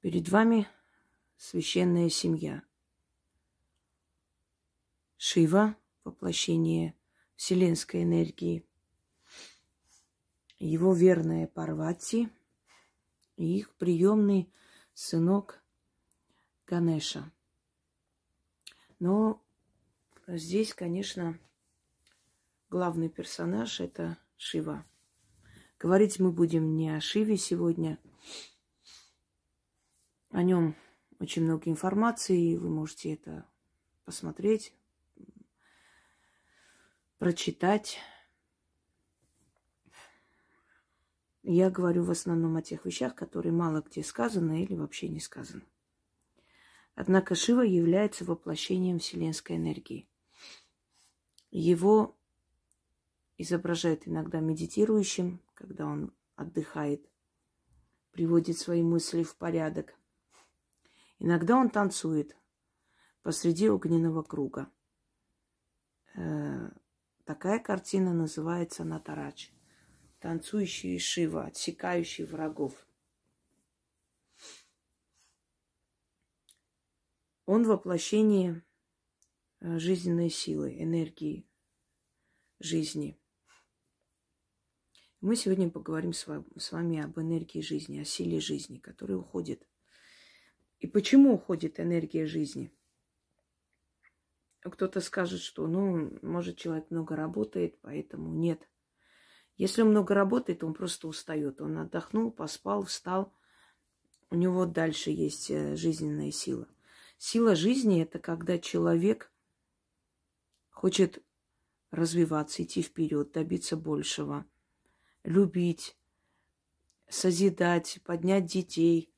Перед вами священная семья. Шива – воплощение вселенской энергии. Его верная Парвати и их приемный сынок Ганеша. Но здесь, конечно, главный персонаж – это Шива. Говорить мы будем не о Шиве сегодня. О нем очень много информации, вы можете это посмотреть, прочитать. Я говорю в основном о тех вещах, которые мало где сказаны или вообще не сказаны. Однако Шива является воплощением вселенской энергии. Его изображают иногда медитирующим, когда он отдыхает, приводит свои мысли в порядок. Иногда он танцует посреди огненного круга. Э, такая картина называется Натарач. Танцующий Шива, отсекающий врагов. Он воплощение э, жизненной силы, энергии жизни. Мы сегодня поговорим с вами об энергии жизни, о силе жизни, которая уходит. И почему уходит энергия жизни? Кто-то скажет, что, ну, может, человек много работает, поэтому нет. Если он много работает, он просто устает. Он отдохнул, поспал, встал. У него дальше есть э, жизненная сила. Сила жизни – это когда человек хочет развиваться, идти вперед, добиться большего, любить, созидать, поднять детей,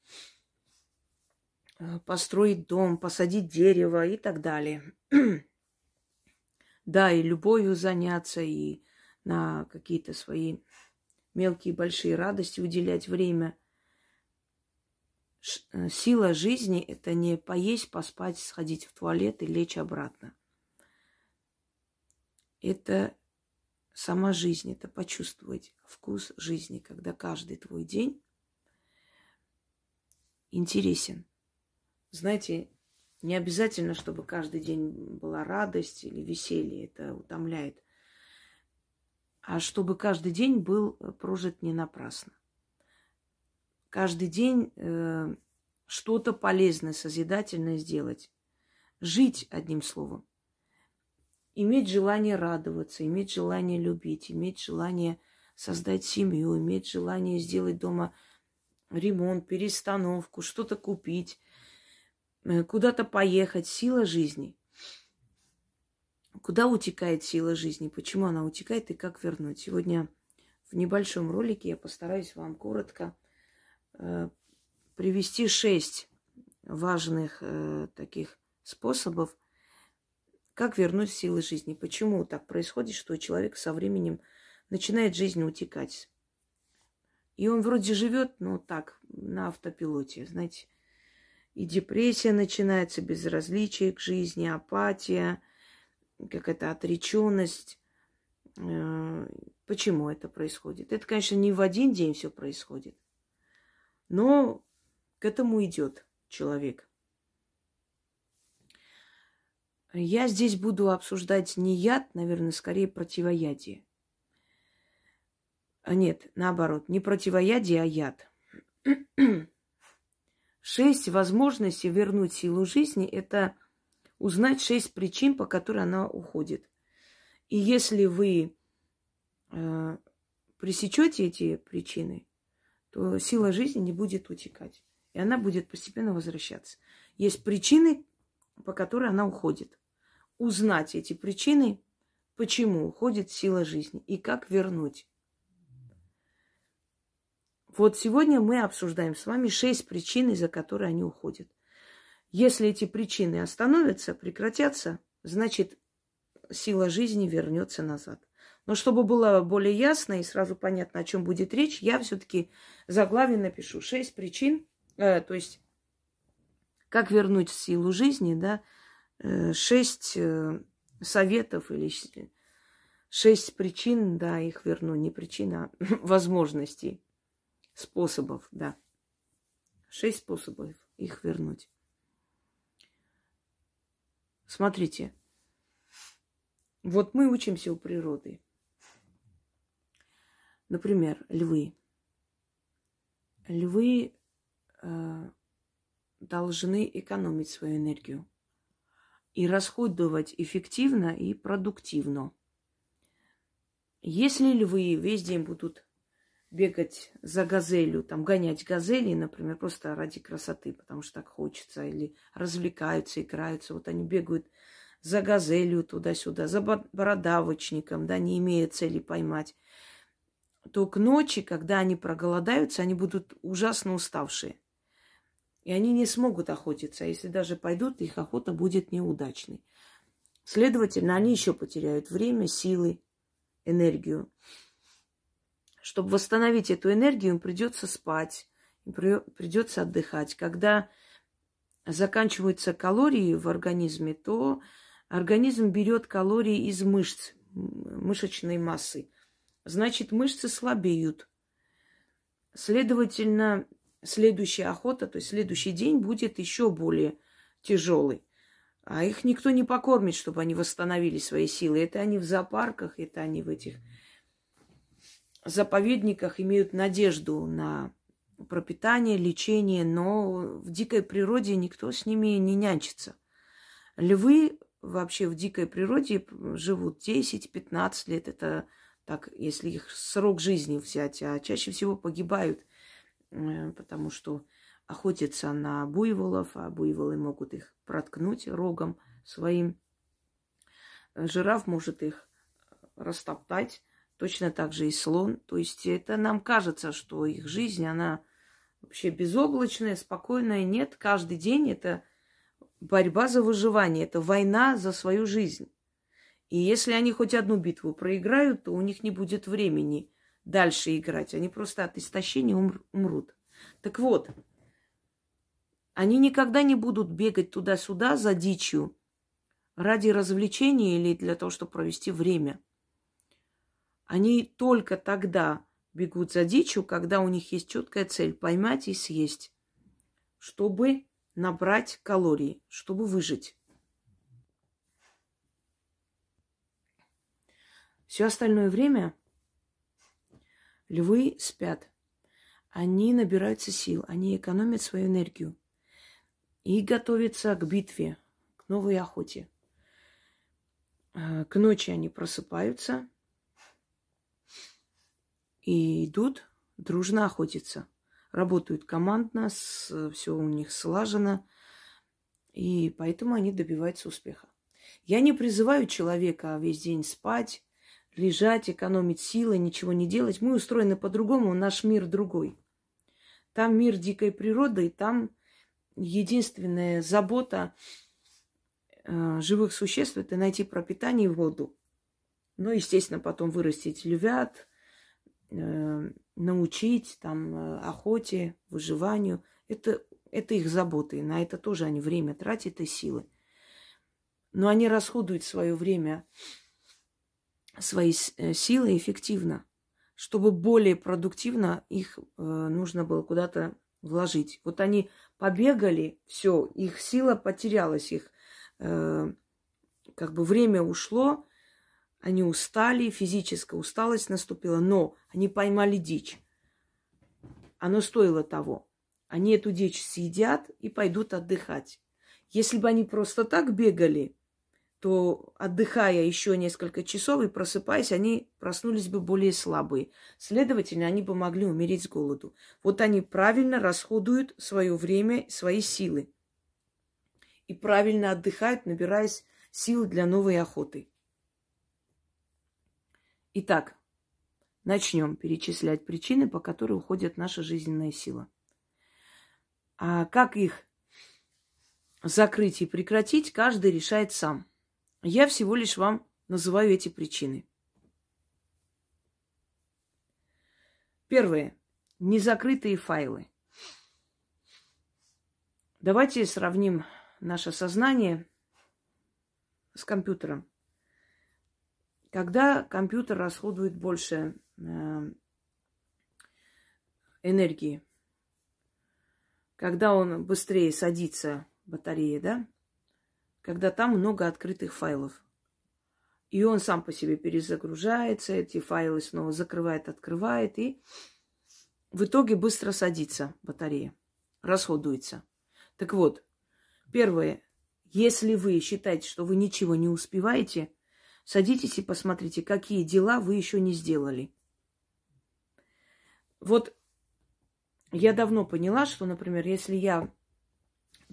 построить дом, посадить дерево и так далее. да, и любовью заняться, и на какие-то свои мелкие и большие радости уделять время. Э, сила жизни – это не поесть, поспать, сходить в туалет и лечь обратно это сама жизнь, это почувствовать вкус жизни, когда каждый твой день интересен. Знаете, не обязательно, чтобы каждый день была радость или веселье, это утомляет. А чтобы каждый день был прожит не напрасно. Каждый день э, что-то полезное, созидательное сделать. Жить, одним словом иметь желание радоваться, иметь желание любить, иметь желание создать семью, иметь желание сделать дома ремонт, перестановку, что-то купить, э, куда-то поехать. Сила жизни. Куда утекает сила жизни? Почему она утекает и как вернуть? Сегодня в небольшом ролике я постараюсь вам коротко э, привести шесть важных э, таких способов как вернуть силы жизни? Почему так происходит, что человек со временем начинает жизнь утекать? И он вроде живет, но так, на автопилоте, знаете. И депрессия начинается, безразличие к жизни, апатия, какая-то отреченность. Э, почему это происходит? Это, конечно, не в один день все происходит, но к этому идет человек. Я здесь буду обсуждать не яд, наверное, скорее противоядие. А нет, наоборот, не противоядие, а яд. Шесть возможностей вернуть силу жизни – это узнать шесть причин, по которым она уходит. И если вы э, пресечете эти причины, то сила жизни не будет утекать. И она будет постепенно возвращаться. Есть причины, по которой она уходит узнать эти причины, почему уходит сила жизни и как вернуть. Вот сегодня мы обсуждаем с вами шесть причин, из-за которых они уходят. Если эти причины остановятся, прекратятся, значит, сила жизни вернется назад. Но чтобы было более ясно и сразу понятно, о чем будет речь, я все-таки заглавие напишу. Шесть причин, э, то есть как вернуть силу жизни, да, Э, шесть э, советов или шесть причин, да, их верну, не причин, а возможностей, способов, да. Шесть способов их вернуть. Смотрите, вот мы учимся у природы. Например, львы. Львы э, должны экономить свою энергию и расходовать эффективно и продуктивно. Если львы весь день будут бегать за газелью, там гонять газели, например, просто ради красоты, потому что так хочется, или развлекаются, играются, вот они бегают за газелью туда-сюда, за бородавочником, да, не имея цели поймать, то к ночи, когда они проголодаются, они будут ужасно уставшие. И они не смогут охотиться. А если даже пойдут, их охота будет неудачной. Следовательно, они еще потеряют время, силы, энергию. Чтобы восстановить эту энергию, им придется спать, им придется отдыхать. Когда заканчиваются калории в организме, то организм берет калории из мышц, мышечной массы. Значит, мышцы слабеют. Следовательно, следующая охота, то есть следующий день будет еще более тяжелый. А их никто не покормит, чтобы они восстановили свои силы. Это они в зоопарках, это они в этих заповедниках имеют надежду на пропитание, лечение, но в дикой природе никто с ними не нянчится. Львы вообще в дикой природе живут 10-15 лет. Это так, если их срок жизни взять, а чаще всего погибают, э, потому что охотятся на буйволов, а буйволы могут их проткнуть рогом своим. Жираф может их растоптать, точно так же и слон. То есть это нам кажется, что их жизнь, она вообще безоблачная, спокойная. Нет, каждый день это борьба за выживание, это война за свою жизнь. И если они хоть одну битву проиграют, то у них не будет времени дальше играть. Они просто от истощения умрут. Так вот, они никогда не будут бегать туда-сюда за дичью ради развлечения или для того, чтобы провести время. Они только тогда бегут за дичью, когда у них есть четкая цель поймать и съесть, чтобы набрать калории, чтобы выжить. Все остальное время львы спят. Они набираются сил, они экономят свою энергию и готовятся к битве, к новой охоте. А, к ночи они просыпаются и идут дружно охотиться. Работают командно, все у них слажено, и поэтому они добиваются успеха. Я не призываю человека весь день спать, лежать, экономить силы, ничего не делать. Мы устроены по-другому, наш мир другой. Там мир дикой природы, и там единственная забота э, живых существ это найти пропитание и воду. Ну, естественно, потом вырастить львят, э, научить там э, охоте, выживанию. Это, это их заботы. На это тоже они время тратят и силы. Но они расходуют свое время, свои э, силы эффективно. Чтобы более продуктивно их э, нужно было куда-то вложить. Вот они побегали, все, их сила потерялась, их э, как бы время ушло, они устали, физическая усталость наступила, но они поймали дичь. Оно стоило того. Они эту дичь съедят и пойдут отдыхать. Если бы они просто так бегали, то отдыхая еще несколько часов и просыпаясь, они проснулись бы более слабые. Следовательно, они бы могли умереть с голоду. Вот они правильно расходуют свое время, свои силы. И правильно отдыхают, набираясь сил для новой охоты. Итак, начнем перечислять причины, по которым уходит наша жизненная сила. А как их закрыть и прекратить, каждый решает сам. Я всего лишь вам называю эти причины. Первое. Незакрытые файлы. Давайте сравним наше сознание с компьютером. Когда компьютер расходует больше э, энергии, когда он быстрее садится, батарея, да, когда там много открытых файлов. И он сам по себе перезагружается, эти файлы снова закрывает, открывает, и в итоге быстро садится батарея, расходуется. Так вот, первое, если вы считаете, что вы ничего не успеваете, садитесь и посмотрите, какие дела вы еще не сделали. Вот я давно поняла, что, например, если я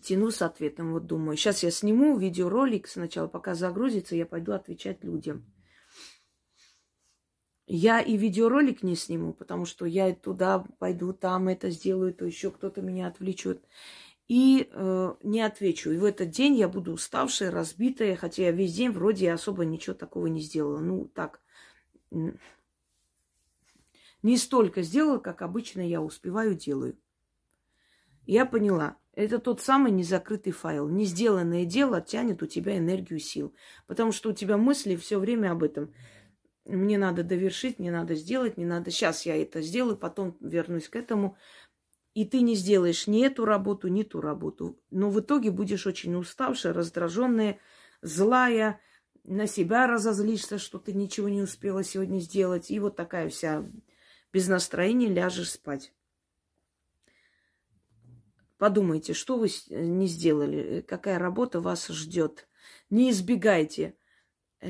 тяну с ответом, вот думаю, сейчас я сниму видеоролик сначала, пока загрузится, я пойду отвечать людям. Я и видеоролик не сниму, потому что я туда пойду, там это сделаю, то еще кто-то меня отвлечет. И э, не отвечу. И в этот день я буду уставшая, разбитая, хотя я весь день вроде особо ничего такого не сделала. Ну, так, не столько сделала, как обычно я успеваю, делаю. Я поняла, это тот самый незакрытый файл. Не сделанное дело тянет у тебя энергию сил. Потому что у тебя мысли все время об этом. Мне надо довершить, мне надо сделать, не надо. Сейчас я это сделаю, потом вернусь к этому. И ты не сделаешь ни эту работу, ни ту работу. Но в итоге будешь очень уставшая, раздраженная, злая, на себя разозлишься, что ты ничего не успела сегодня сделать. И вот такая вся без настроения ляжешь спать. Подумайте, что вы не сделали, какая работа вас ждет. Не избегайте.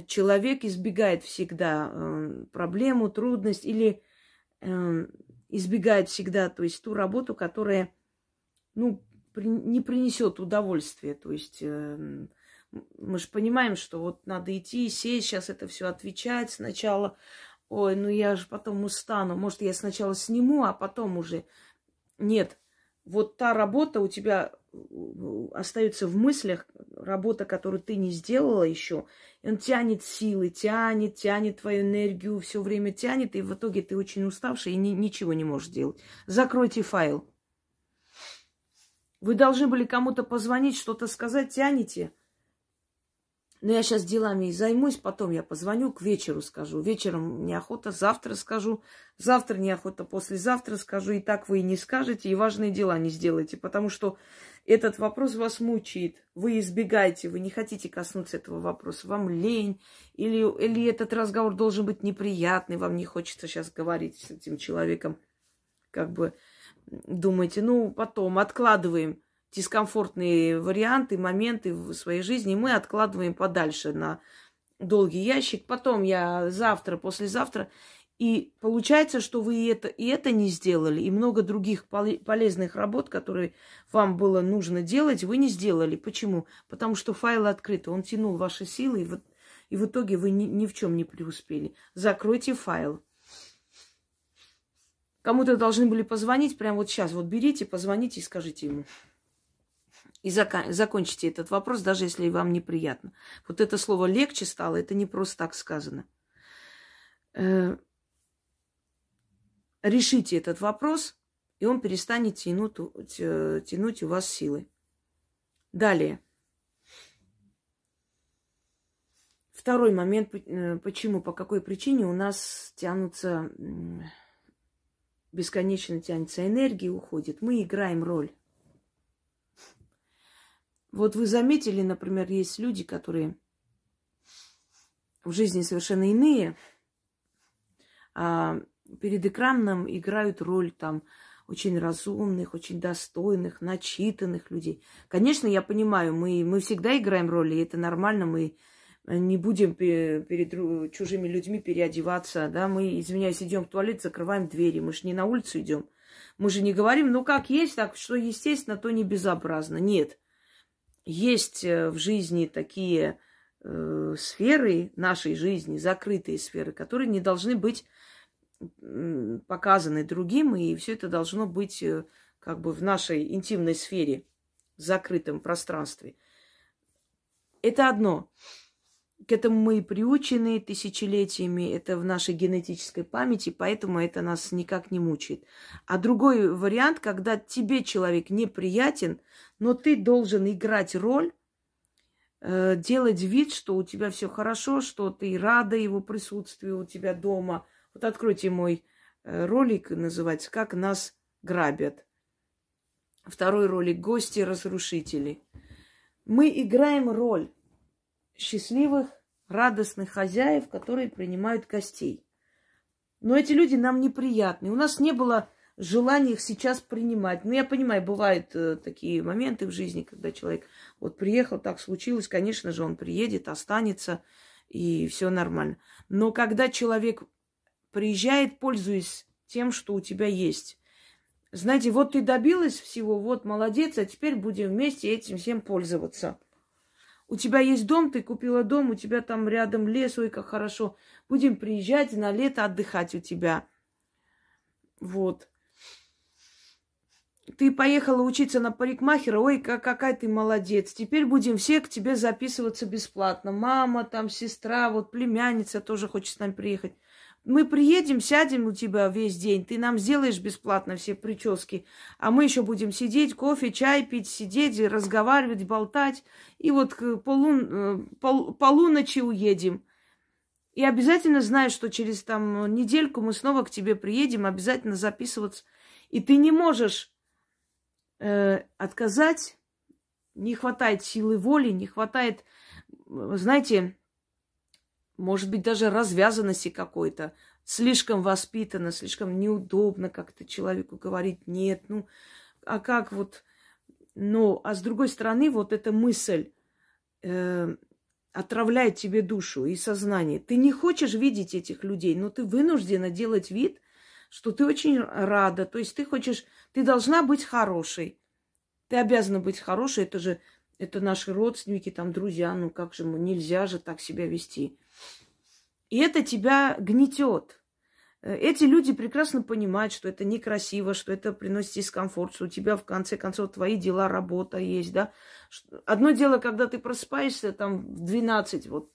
Человек избегает всегда э, проблему, трудность или э, избегает всегда, то есть ту работу, которая, ну, при, не принесет удовольствия. То есть э, мы же понимаем, что вот надо идти, сесть, сейчас это все отвечать сначала. Ой, ну я же потом устану. Может, я сначала сниму, а потом уже. Нет, вот та работа у тебя остается в мыслях, работа, которую ты не сделала еще, он тянет силы, тянет, тянет твою энергию, все время тянет, и в итоге ты очень уставший и ни, ничего не можешь делать. Закройте файл. Вы должны были кому-то позвонить, что-то сказать, тянете – но я сейчас делами и займусь, потом я позвоню, к вечеру скажу. Вечером неохота, завтра скажу, завтра неохота, послезавтра скажу. И так вы и не скажете, и важные дела не сделаете, потому что этот вопрос вас мучает. Вы избегаете, вы не хотите коснуться этого вопроса. Вам лень, или, или этот разговор должен быть неприятный, вам не хочется сейчас говорить с этим человеком. Как бы думаете, ну, потом откладываем дискомфортные варианты, моменты в своей жизни мы откладываем подальше на долгий ящик. Потом я завтра, послезавтра. И получается, что вы это, и это не сделали, и много других полезных работ, которые вам было нужно делать, вы не сделали. Почему? Потому что файл открыт, он тянул ваши силы, и в, и в итоге вы ни, ни в чем не преуспели. Закройте файл. Кому-то должны были позвонить прямо вот сейчас. Вот берите, позвоните и скажите ему и зак- закончите этот вопрос, даже если вам неприятно. Вот это слово легче стало, это не просто так сказано. Э- решите этот вопрос, и он перестанет тянуть, тянуть у вас силы. Далее. Второй момент, э, почему, по какой причине у нас тянутся, бесконечно тянется энергия, уходит. Мы играем роль. Вот вы заметили, например, есть люди, которые в жизни совершенно иные, а перед экраном играют роль там очень разумных, очень достойных, начитанных людей. Конечно, я понимаю, мы, мы всегда играем роли, и это нормально, мы не будем перед чужими людьми переодеваться, да, мы, извиняюсь, идем в туалет, закрываем двери, мы же не на улицу идем. Мы же не говорим, ну как есть, так что естественно, то не безобразно. Нет. Есть э, в жизни такие э, сферы нашей жизни, закрытые сферы, которые не должны быть показаны другим, и все это должно быть э, как бы в нашей интимной сфере, в закрытом пространстве. Это одно. К этому мы приучены тысячелетиями, это в нашей генетической памяти, поэтому это нас никак не мучает. А другой вариант, когда тебе человек неприятен, но ты должен играть роль, э, делать вид, что у тебя все хорошо, что ты рада его присутствию у тебя дома. Вот откройте мой э, ролик, называется «Как нас грабят». Второй ролик – гости-разрушители. Мы играем роль счастливых, радостных хозяев, которые принимают гостей. Но эти люди нам неприятны. У нас не было желания их сейчас принимать. Ну, я понимаю, бывают э, такие моменты в жизни, когда человек вот приехал, так случилось, конечно же, он приедет, останется, и все нормально. Но когда человек приезжает, пользуясь тем, что у тебя есть, знаете, вот ты добилась всего, вот молодец, а теперь будем вместе этим всем пользоваться. У тебя есть дом, ты купила дом, у тебя там рядом лес, ой, как хорошо. Будем приезжать на лето отдыхать у тебя. Вот. Ты поехала учиться на парикмахера, ой, как, какая ты молодец. Теперь будем все к тебе записываться бесплатно. Мама, там, сестра, вот племянница тоже хочет с нами приехать. Мы приедем, сядем у тебя весь день, ты нам сделаешь бесплатно все прически, а мы еще будем сидеть, кофе, чай пить, сидеть, разговаривать, болтать, и вот к полун... Э, пол... полуночи уедем. И обязательно знай, что через там недельку мы снова к тебе приедем, обязательно записываться. И ты не можешь э, отказать, не хватает силы воли, не хватает, знаете, может быть, даже развязанности какой-то, слишком воспитанно, слишком неудобно как-то человеку говорить нет, ну, а как вот, ну, а с другой стороны, вот эта мысль э, отравляет тебе душу и сознание. Ты не хочешь видеть этих людей, но ты вынуждена делать вид, что ты очень рада, то есть ты хочешь, ты должна быть хорошей, ты обязана быть хорошей, это же, это наши родственники, там, друзья, ну как же нельзя же так себя вести. И это тебя гнетет. Э, эти люди прекрасно понимают, что это некрасиво, что это приносит дискомфорт, что у тебя в конце концов твои дела, работа есть, да. Одно дело, когда ты просыпаешься там в 12, вот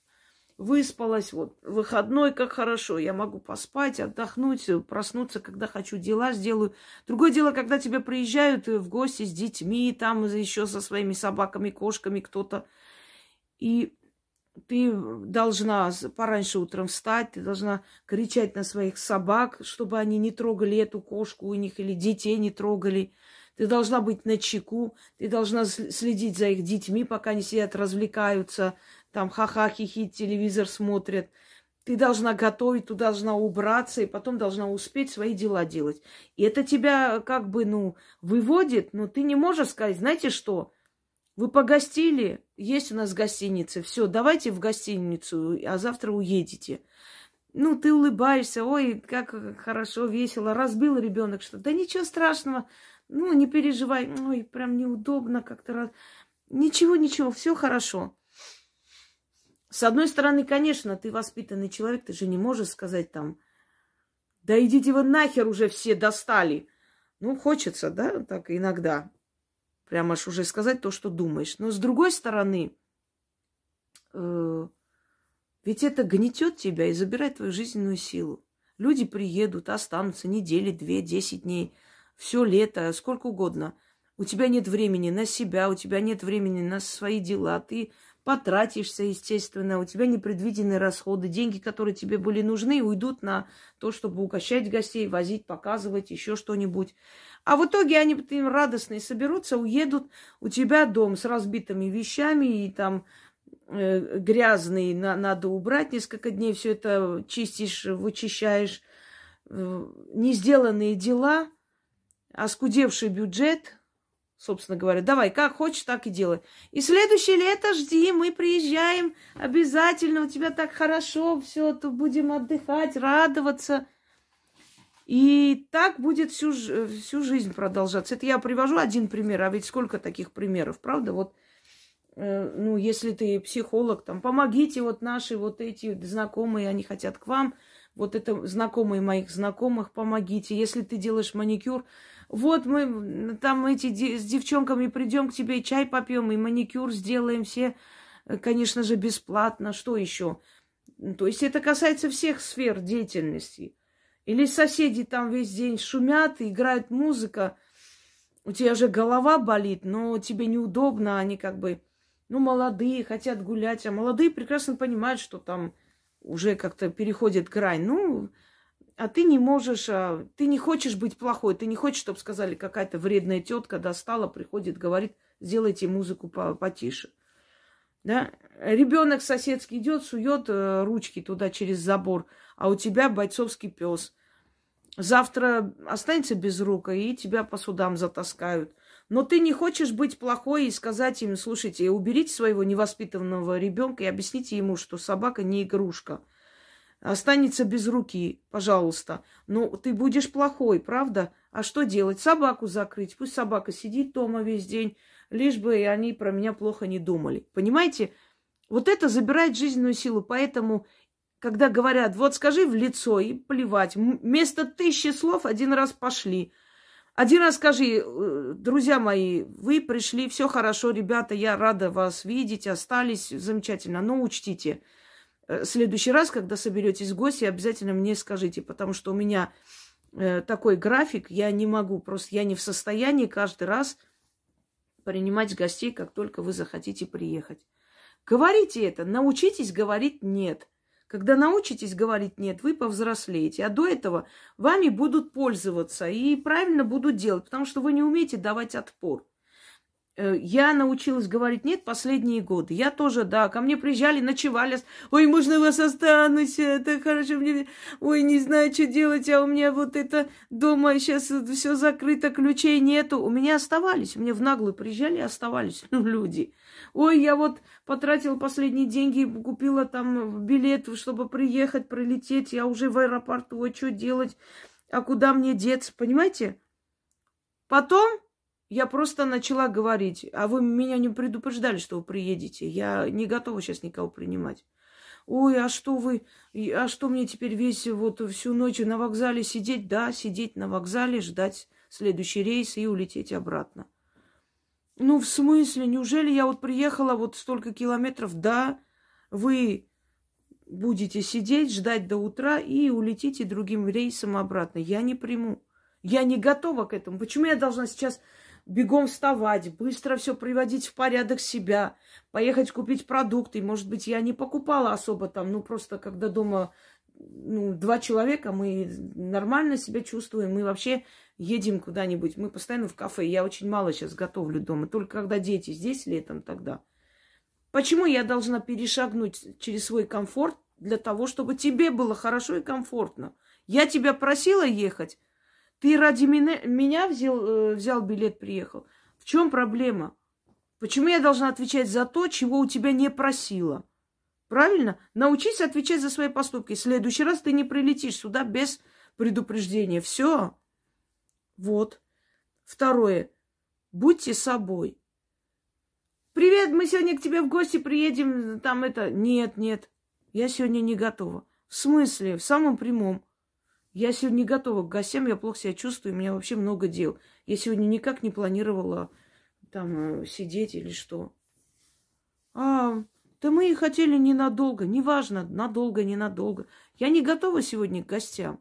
выспалась, вот выходной, как хорошо, я могу поспать, отдохнуть, проснуться, когда хочу, дела сделаю. Другое дело, когда тебе приезжают в гости с детьми, там еще со своими собаками, кошками кто-то. И ты должна пораньше утром встать, ты должна кричать на своих собак, чтобы они не трогали эту кошку у них или детей не трогали. Ты должна быть на чеку, ты должна следить за их детьми, пока они сидят, развлекаются, там ха-ха, хихи, телевизор смотрят. Ты должна готовить, ты должна убраться, и потом должна успеть свои дела делать. И это тебя как бы, ну, выводит, но ты не можешь сказать, знаете что, вы погостили, есть у нас гостиница, все, давайте в гостиницу, а завтра уедете. Ну, ты улыбаешься, ой, как хорошо, весело, разбил ребенок что Да ничего страшного, ну, не переживай, ой, прям неудобно как-то. Раз... Ничего, ничего, все хорошо. С одной стороны, конечно, ты воспитанный человек, ты же не можешь сказать там, да идите вы нахер уже все достали. Ну, хочется, да, так иногда прямо аж уже сказать то, что думаешь. Но с другой стороны, э, ведь это гнетет тебя и забирает твою жизненную силу. Люди приедут, останутся недели, две, десять дней, все лето, сколько угодно. У тебя нет времени на себя, у тебя нет времени на свои дела. Ты потратишься, естественно, у тебя непредвиденные расходы, деньги, которые тебе были нужны, уйдут на то, чтобы угощать гостей, возить, показывать, еще что-нибудь. А в итоге они им радостные соберутся, уедут, у тебя дом с разбитыми вещами и там э, грязный, на, надо убрать несколько дней, все это чистишь, вычищаешь, э, не сделанные дела, оскудевший бюджет, собственно говоря. Давай, как хочешь, так и делай. И следующее лето жди, мы приезжаем обязательно, у тебя так хорошо, все, то будем отдыхать, радоваться. И так будет всю, всю жизнь продолжаться. Это я привожу один пример, а ведь сколько таких примеров, правда? Вот, э, ну, если ты психолог, там, помогите вот наши вот эти знакомые, они хотят к вам, вот это знакомые моих знакомых, помогите. Если ты делаешь маникюр, вот мы там эти с девчонками придем к тебе, чай попьем и маникюр сделаем все, э, конечно же, бесплатно. Что еще? То есть это касается всех сфер деятельности. Или соседи там весь день шумят, играет музыка, у тебя же голова болит, но тебе неудобно, они как бы, ну, молодые, хотят гулять, а молодые прекрасно понимают, что там уже как-то переходит грань. Ну, а ты не можешь, а, ты не хочешь быть плохой, ты не хочешь, чтобы сказали, какая-то вредная тетка достала, приходит, говорит, сделайте музыку потише. Да? Ребенок соседский идет, сует э, ручки туда через забор, а у тебя бойцовский пес. Завтра останется без рук, и тебя по судам затаскают. Но ты не хочешь быть плохой и сказать им, слушайте, уберите своего невоспитанного ребенка и объясните ему, что собака не игрушка. Останется без руки, пожалуйста. Ну, ты будешь плохой, правда? А что делать? Собаку закрыть. Пусть собака сидит дома весь день, лишь бы они про меня плохо не думали. Понимаете? Вот это забирает жизненную силу. Поэтому, когда говорят, вот скажи в лицо и плевать, вместо тысячи слов один раз пошли. Один раз скажи, э, друзья мои, вы пришли, все хорошо, ребята, я рада вас видеть, остались, замечательно, но учтите, э, в следующий раз, когда соберетесь в гости, обязательно мне скажите, потому что у меня э, такой график, я не могу, просто я не в состоянии каждый раз принимать гостей, как только вы захотите приехать. Говорите это, научитесь говорить «нет». Когда научитесь говорить «нет», вы повзрослеете. А до этого вами будут пользоваться и правильно будут делать, потому что вы не умеете давать отпор. Э, я научилась говорить «нет» последние годы. Я тоже, да, ко мне приезжали, ночевали. Ой, можно вас останусь, это хорошо мне. Ой, не знаю, что делать, а у меня вот это дома сейчас все закрыто, ключей нету. У меня оставались, меня в наглую приезжали и оставались ну, люди. Ой, я вот потратила последние деньги, купила там билет, чтобы приехать, прилететь. Я уже в аэропорту, ой, что делать? А куда мне деться, понимаете? Потом я просто начала говорить, а вы меня не предупреждали, что вы приедете. Я не готова сейчас никого принимать. Ой, а что вы, а что мне теперь весь вот всю ночь на вокзале сидеть? Да, сидеть на вокзале, ждать следующий рейс и улететь обратно. Ну, в смысле, неужели я вот приехала вот столько километров? Да, вы будете сидеть, ждать до утра и улетите другим рейсом обратно. Я не приму. Я не готова к этому. Почему я должна сейчас бегом вставать, быстро все приводить в порядок себя, поехать купить продукты. Может быть, я не покупала особо там, ну просто когда дома ну, два человека, мы нормально себя чувствуем, мы вообще едем куда-нибудь, мы постоянно в кафе. Я очень мало сейчас готовлю дома, только когда дети здесь летом тогда. Почему я должна перешагнуть через свой комфорт для того, чтобы тебе было хорошо и комфортно? Я тебя просила ехать, ты ради меня, меня взял, э, взял билет, приехал. В чем проблема? Почему я должна отвечать за то, чего у тебя не просила? Правильно? Научись отвечать за свои поступки. В следующий раз ты не прилетишь сюда без предупреждения. Все. Вот. Второе. Будьте собой. Привет, мы сегодня к тебе в гости приедем. Там это... Нет, нет. Я сегодня не готова. В смысле? В самом прямом. Я сегодня не готова к гостям, я плохо себя чувствую, у меня вообще много дел. Я сегодня никак не планировала там э, сидеть или что. А, да мы и хотели ненадолго, неважно, надолго, ненадолго. Я не готова сегодня к гостям.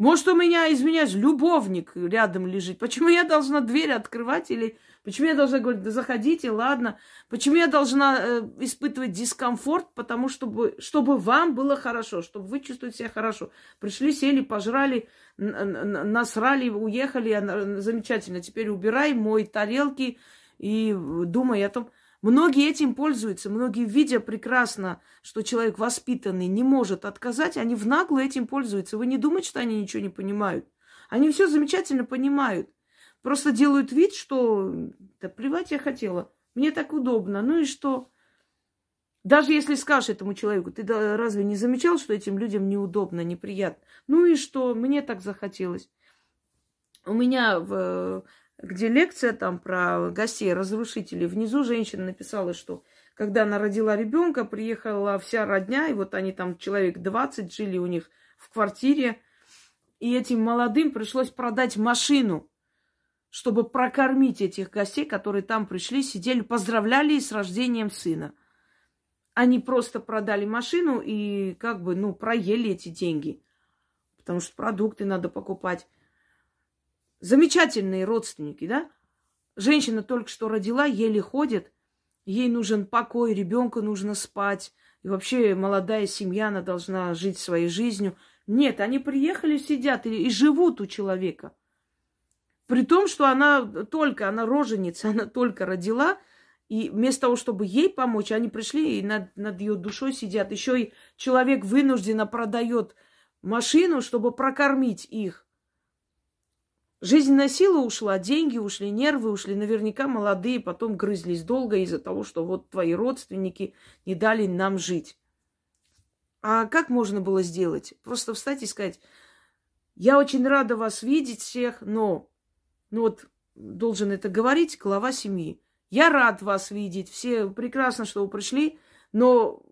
Может, у меня, извиняюсь, любовник рядом лежит. Почему я должна дверь открывать или почему я должна говорить, да заходите, ладно. Почему я должна э, испытывать дискомфорт, потому чтобы, чтобы вам было хорошо, чтобы вы чувствовали себя хорошо. Пришли, сели, пожрали, насрали, уехали, замечательно. Теперь убирай, мой тарелки и думай о том, Многие этим пользуются, многие, видя прекрасно, что человек воспитанный не может отказать, они в нагло этим пользуются. Вы не думаете, что они ничего не понимают? Они все замечательно понимают. Просто делают вид, что да плевать я хотела. Мне так удобно. Ну и что? Даже если скажешь этому человеку, ты разве не замечал, что этим людям неудобно, неприятно? Ну и что? Мне так захотелось. У меня в где лекция там про гостей, разрушителей. Внизу женщина написала, что когда она родила ребенка, приехала вся родня, и вот они там человек 20 жили у них в квартире, и этим молодым пришлось продать машину, чтобы прокормить этих гостей, которые там пришли, сидели, поздравляли с рождением сына. Они просто продали машину и как бы, ну, проели эти деньги, потому что продукты надо покупать замечательные родственники, да? Женщина только что родила, еле ходит, ей нужен покой, ребенку нужно спать, и вообще молодая семья, она должна жить своей жизнью. Нет, они приехали, сидят и, и живут у человека. При том, что она только, она роженица, она только родила, и вместо того, чтобы ей помочь, они пришли и над, над ее душой сидят. Еще и человек вынужденно продает машину, чтобы прокормить их. Жизненная сила ушла, деньги ушли, нервы ушли. Наверняка молодые потом грызлись долго из-за того, что вот твои родственники не дали нам жить. А как можно было сделать? Просто встать и сказать, я очень рада вас видеть всех, но, ну вот должен это говорить глава семьи. Я рад вас видеть, все прекрасно, что вы пришли, но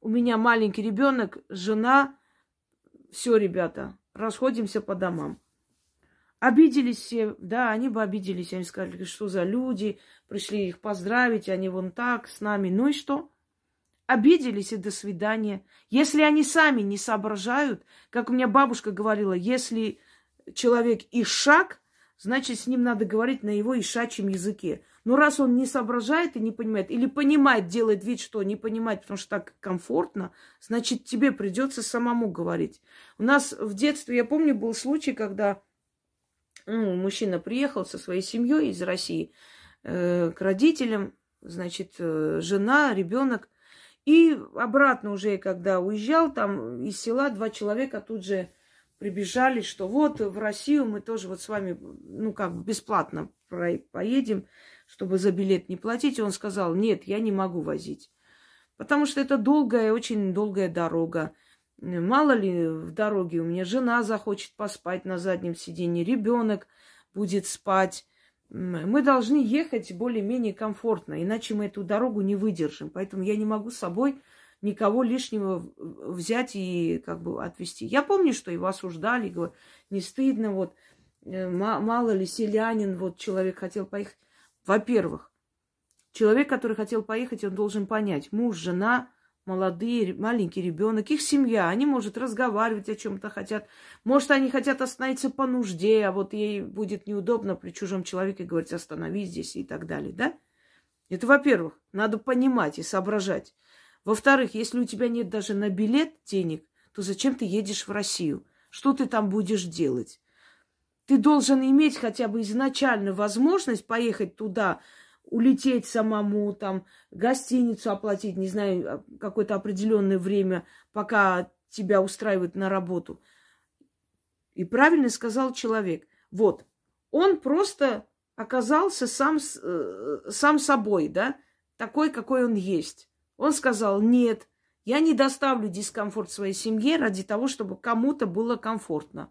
у меня маленький ребенок, жена, все, ребята, расходимся по домам. Обиделись все, да, они бы обиделись, они сказали, что за люди, пришли их поздравить, они вон так с нами. Ну и что? Обиделись и до свидания. Если они сами не соображают, как у меня бабушка говорила, если человек ишак, значит, с ним надо говорить на его ишачьем языке. Но раз он не соображает и не понимает, или понимает, делает вид, что не понимает, потому что так комфортно, значит, тебе придется самому говорить. У нас в детстве, я помню, был случай, когда ну, мужчина приехал со своей семьей из России э, к родителям, значит, э, жена, ребенок. И обратно уже, когда уезжал, там из села два человека тут же прибежали, что вот в Россию мы тоже вот с вами, ну, как бы бесплатно поедем, чтобы за билет не платить. Он сказал, нет, я не могу возить. Потому что это долгая, очень долгая дорога. Мало ли в дороге у меня жена захочет поспать на заднем сиденье, ребенок будет спать. Мы должны ехать более-менее комфортно, иначе мы эту дорогу не выдержим. Поэтому я не могу с собой никого лишнего взять и как бы отвезти. Я помню, что его осуждали, говорю, не стыдно, вот э, мало ли селянин, вот человек хотел поехать. Во-первых, человек, который хотел поехать, он должен понять, муж, жена, молодые, маленький ребенок, их семья, они, может, разговаривать о чем-то хотят. Может, они хотят остановиться по нужде, а вот ей будет неудобно при чужом человеке говорить, остановись здесь и так далее, да? Это, во-первых, надо понимать и соображать. Во-вторых, если у тебя нет даже на билет денег, то зачем ты едешь в Россию? Что ты там будешь делать? Ты должен иметь хотя бы изначально возможность поехать туда, улететь самому, там, гостиницу оплатить, не знаю, а, какое-то определенное время, пока тебя устраивают на работу. И правильно сказал человек. Вот, он просто оказался сам, э, сам собой, да, такой, какой он есть. Он сказал, нет, я не доставлю дискомфорт своей семье ради того, чтобы кому-то было комфортно.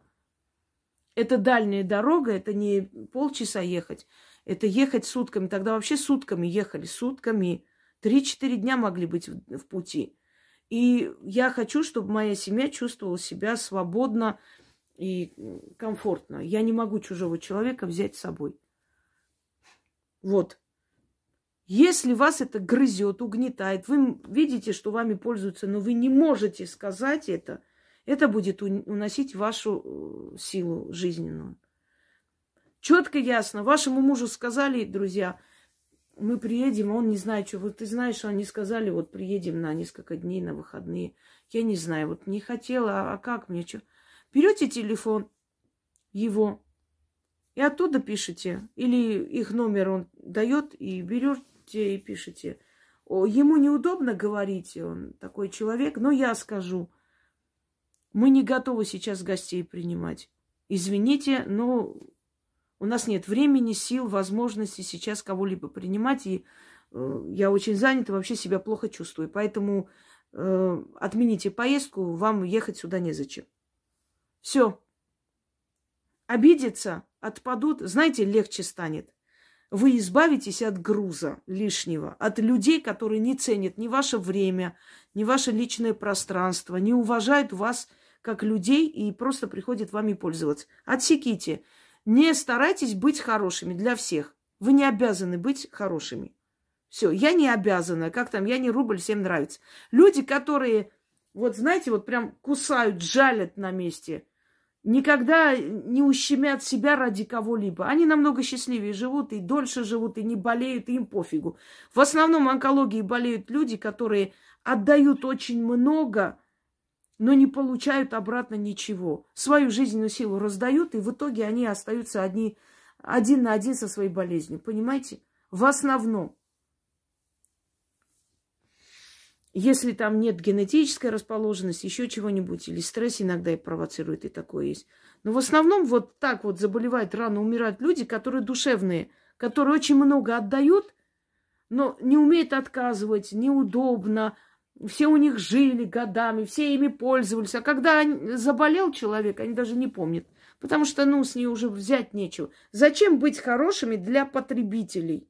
Это дальняя дорога, это не полчаса ехать. Это ехать сутками. Тогда вообще сутками ехали, сутками. Три-четыре дня могли быть в, в пути. И я хочу, чтобы моя семья чувствовала себя свободно и комфортно. Я не могу чужого человека взять с собой. Вот. Если вас это грызет, угнетает, вы видите, что вами пользуются, но вы не можете сказать это, это будет уносить вашу э, силу жизненную. Четко ясно. Вашему мужу сказали, друзья, мы приедем, он не знает, что. Вот ты знаешь, что они сказали, вот приедем на несколько дней, на выходные. Я не знаю, вот не хотела, а как мне что? Берете телефон его и оттуда пишете. Или их номер он дает, и берете и пишете. Ему неудобно говорить, он такой человек, но я скажу. Мы не готовы сейчас гостей принимать. Извините, но у нас нет времени, сил, возможности сейчас кого-либо принимать, и э, я очень занята, вообще себя плохо чувствую. Поэтому э, отмените поездку, вам ехать сюда незачем. Все. Обидеться, отпадут, знаете, легче станет. Вы избавитесь от груза лишнего, от людей, которые не ценят ни ваше время, ни ваше личное пространство, не уважают вас как людей и просто приходят вами пользоваться. Отсеките. Не старайтесь быть хорошими для всех. Вы не обязаны быть хорошими. Все, я не обязана. Как там, я не рубль, всем нравится. Люди, которые, вот знаете, вот прям кусают, жалят на месте, никогда не ущемят себя ради кого-либо. Они намного счастливее живут и дольше живут, и не болеют, и им пофигу. В основном онкологии болеют люди, которые отдают очень много, но не получают обратно ничего. Свою жизненную силу раздают, и в итоге они остаются одни, один на один со своей болезнью. Понимаете? В основном. Если там нет генетической расположенности, еще чего-нибудь, или стресс иногда и провоцирует, и такое есть. Но в основном вот так вот заболевают, рано умирают люди, которые душевные, которые очень много отдают, но не умеют отказывать, неудобно, все у них жили годами, все ими пользовались. А когда заболел человек, они даже не помнят. Потому что, ну, с ней уже взять нечего. Зачем быть хорошими для потребителей?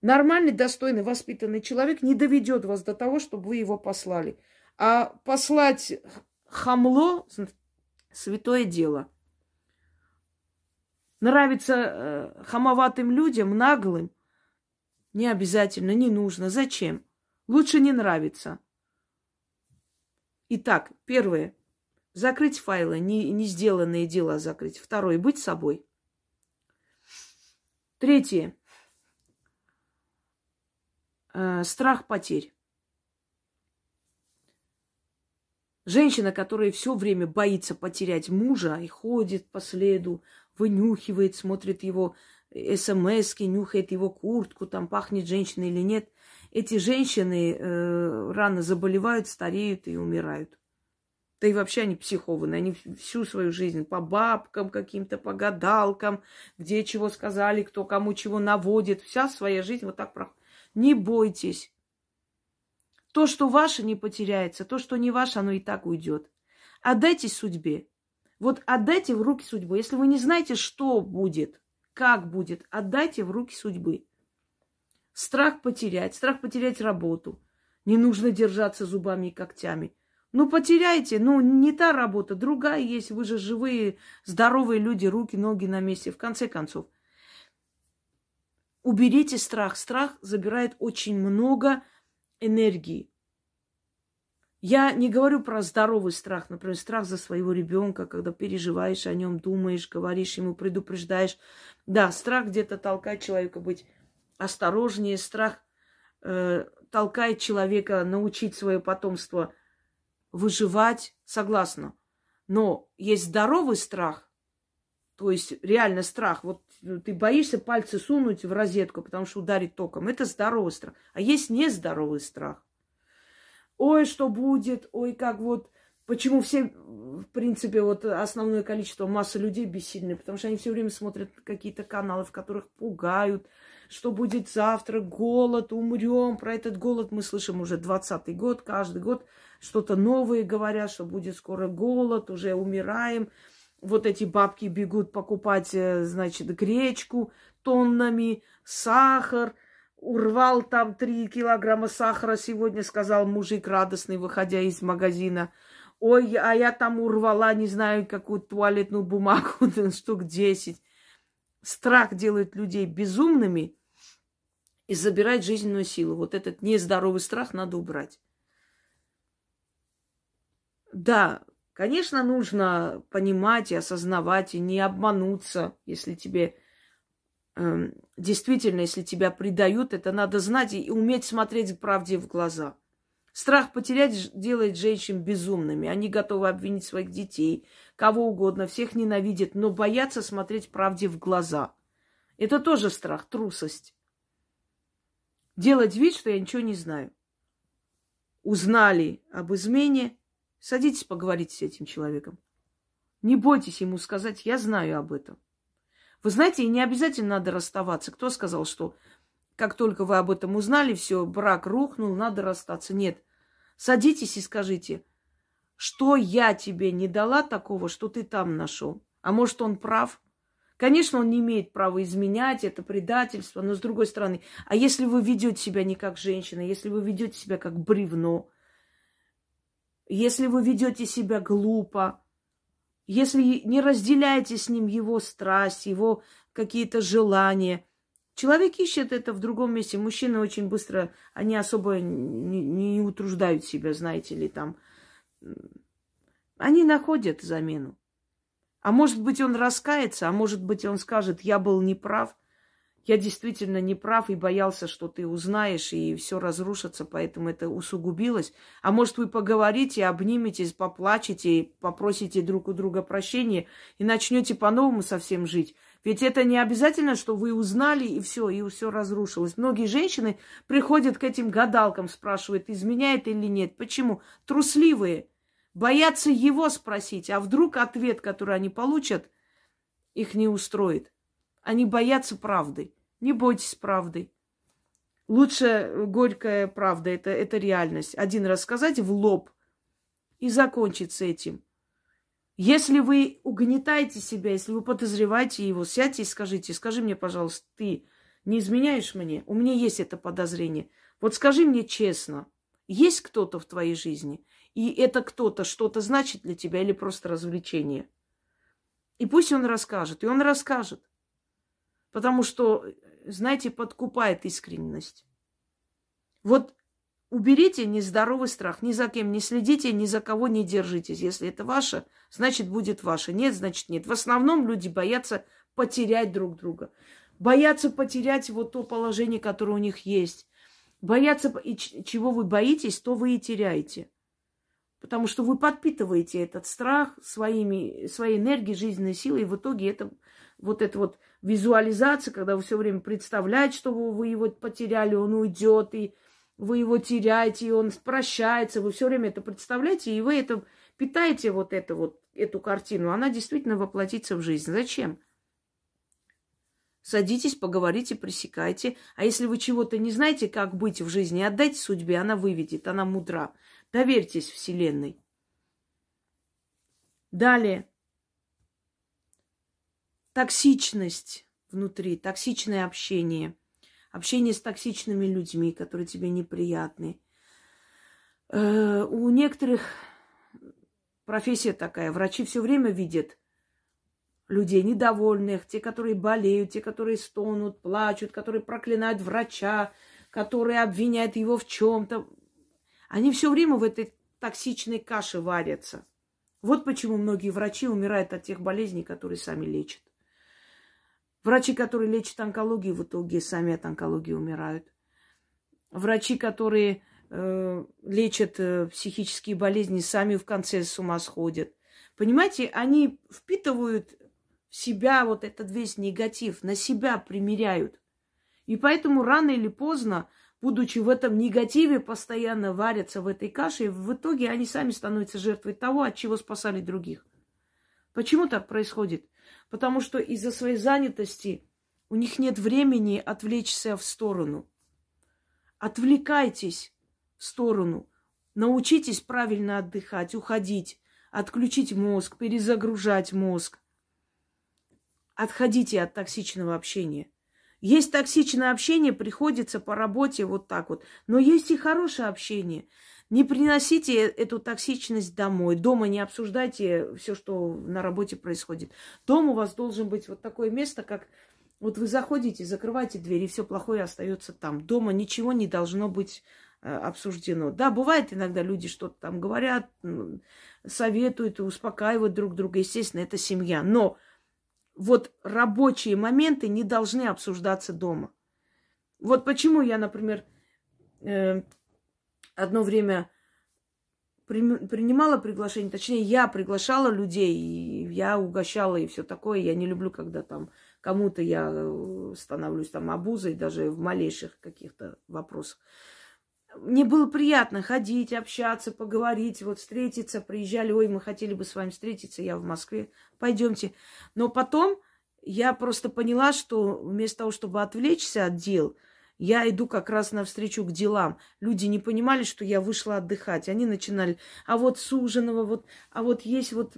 Нормальный, достойный, воспитанный человек не доведет вас до того, чтобы вы его послали. А послать хамло – святое дело. Нравится э, хамоватым людям, наглым – не обязательно, не нужно. Зачем? Лучше не нравится. Итак, первое. Закрыть файлы, не, не сделанные дела закрыть. Второе. Быть собой. Третье. Э, страх потерь. Женщина, которая все время боится потерять мужа и ходит по следу, вынюхивает, смотрит его смс нюхает его куртку, там пахнет женщина или нет, эти женщины э, рано заболевают, стареют и умирают. Да и вообще они психованы. Они всю свою жизнь по бабкам каким-то, по гадалкам, где чего сказали, кто кому чего наводит. Вся своя жизнь вот так проходит. Не бойтесь. То, что ваше, не потеряется. То, что не ваше, оно и так уйдет. Отдайтесь судьбе. Вот отдайте в руки судьбы. Если вы не знаете, что будет, как будет, отдайте в руки судьбы. Страх потерять, страх потерять работу. Не нужно держаться зубами и когтями. Ну, потеряйте, ну, не та работа, другая есть. Вы же живые, здоровые люди, руки, ноги на месте. В конце концов, уберите страх. Страх забирает очень много энергии. Я не говорю про здоровый страх, например, страх за своего ребенка, когда переживаешь о нем, думаешь, говоришь ему, предупреждаешь. Да, страх где-то толкает человека быть осторожнее, страх э, толкает человека научить свое потомство выживать, согласна. Но есть здоровый страх, то есть реально страх. Вот ты боишься пальцы сунуть в розетку, потому что ударит током. Это здоровый страх. А есть нездоровый страх. Ой, что будет, ой, как вот Почему все, в принципе, вот основное количество массы людей бессильны? Потому что они все время смотрят какие-то каналы, в которых пугают, что будет завтра, голод, умрем. Про этот голод мы слышим уже 20-й год, каждый год что-то новое говорят, что будет скоро голод, уже умираем. Вот эти бабки бегут покупать, э, значит, гречку тоннами, сахар. Урвал там 3 килограмма сахара сегодня, сказал мужик радостный, выходя из магазина – Ой, а я там урвала, не знаю, какую туалетную бумагу, штук 10. Страх делает людей безумными и забирает жизненную силу. Вот этот нездоровый страх надо убрать. Да, конечно, нужно понимать и осознавать, и не обмануться, если тебе э, действительно, если тебя предают, это надо знать и уметь смотреть правде в глаза – Страх потерять делает женщин безумными. Они готовы обвинить своих детей, кого угодно, всех ненавидят, но боятся смотреть правде в глаза. Это тоже страх, трусость. Делать вид, что я ничего не знаю. Узнали об измене, садитесь поговорить с этим человеком. Не бойтесь ему сказать, я знаю об этом. Вы знаете, и не обязательно надо расставаться. Кто сказал, что как только вы об этом узнали, все, брак рухнул, надо расстаться? Нет. Садитесь и скажите, что я тебе не дала такого, что ты там нашел? А может, он прав? Конечно, он не имеет права изменять, это предательство, но с другой стороны, а если вы ведете себя не как женщина, если вы ведете себя как бревно, если вы ведете себя глупо, если не разделяете с ним его страсть, его какие-то желания, Человек ищет это в другом месте. Мужчины очень быстро, они особо не, не утруждают себя, знаете ли, там. Они находят замену. А может быть, он раскается, а может быть, он скажет, я был неправ, я действительно не прав и боялся, что ты узнаешь, и все разрушится, поэтому это усугубилось. А может, вы поговорите, обниметесь, поплачете, попросите друг у друга прощения и начнете по-новому совсем жить. Ведь это не обязательно, что вы узнали и все, и все разрушилось. Многие женщины приходят к этим гадалкам, спрашивают, изменяет или нет. Почему? Трусливые. Боятся его спросить, а вдруг ответ, который они получат, их не устроит. Они боятся правды. Не бойтесь правды. Лучше горькая правда, это, это реальность. Один раз сказать в лоб и закончить с этим. Если вы угнетаете себя, если вы подозреваете его, сядьте и скажите, скажи мне, пожалуйста, ты не изменяешь мне? У меня есть это подозрение. Вот скажи мне честно, есть кто-то в твоей жизни, и это кто-то что-то значит для тебя или просто развлечение? И пусть он расскажет, и он расскажет. Потому что знаете, подкупает искренность. Вот уберите нездоровый страх, ни за кем не следите, ни за кого не держитесь. Если это ваше, значит будет ваше. Нет, значит нет. В основном люди боятся потерять друг друга. Боятся потерять вот то положение, которое у них есть. Боятся, и чего вы боитесь, то вы и теряете. Потому что вы подпитываете этот страх своими, своей энергией, жизненной силой, и в итоге это вот это вот визуализация, когда вы все время представляете, что вы его потеряли, он уйдет, и вы его теряете, и он прощается, вы все время это представляете, и вы это питаете вот это вот, эту картину, она действительно воплотится в жизнь. Зачем? Садитесь, поговорите, пресекайте. А если вы чего-то не знаете, как быть в жизни, отдайте судьбе, она выведет, она мудра. Доверьтесь Вселенной. Далее токсичность внутри, токсичное общение, общение с токсичными людьми, которые тебе неприятны. Э, у некоторых профессия такая, врачи все время видят людей недовольных, те, которые болеют, те, которые стонут, плачут, которые проклинают врача, которые обвиняют его в чем-то. Они все время в этой токсичной каше варятся. Вот почему многие врачи умирают от тех болезней, которые сами лечат. Врачи, которые лечат онкологию, в итоге сами от онкологии умирают. Врачи, которые э, лечат э, психические болезни, сами в конце с ума сходят. Понимаете, они впитывают в себя вот этот весь негатив, на себя примеряют. И поэтому рано или поздно, будучи в этом негативе, постоянно варятся в этой каше, и в итоге они сами становятся жертвой того, от чего спасали других. Почему так происходит? Потому что из-за своей занятости у них нет времени отвлечься в сторону. Отвлекайтесь в сторону. Научитесь правильно отдыхать, уходить, отключить мозг, перезагружать мозг. Отходите от токсичного общения. Есть токсичное общение, приходится по работе вот так вот. Но есть и хорошее общение. Не приносите эту токсичность домой. Дома не обсуждайте все, что на работе происходит. Дом у вас должен быть вот такое место, как вот вы заходите, закрываете дверь, и все плохое остается там. Дома ничего не должно быть э, обсуждено. Да, бывает иногда люди что-то там говорят, советуют, успокаивают друг друга. Естественно, это семья. Но вот рабочие моменты не должны обсуждаться дома. Вот почему я, например, э, одно время принимала приглашение, точнее, я приглашала людей, и я угощала и все такое. Я не люблю, когда там кому-то я э, становлюсь там обузой, даже в малейших каких-то вопросах. Мне было приятно ходить, общаться, поговорить, вот встретиться. Приезжали, ой, мы хотели бы с вами встретиться, я в Москве, пойдемте. Но потом я просто поняла, что вместо того, чтобы отвлечься от дел – я иду как раз навстречу к делам. Люди не понимали, что я вышла отдыхать. Они начинали, а вот суженого, вот, а вот есть вот,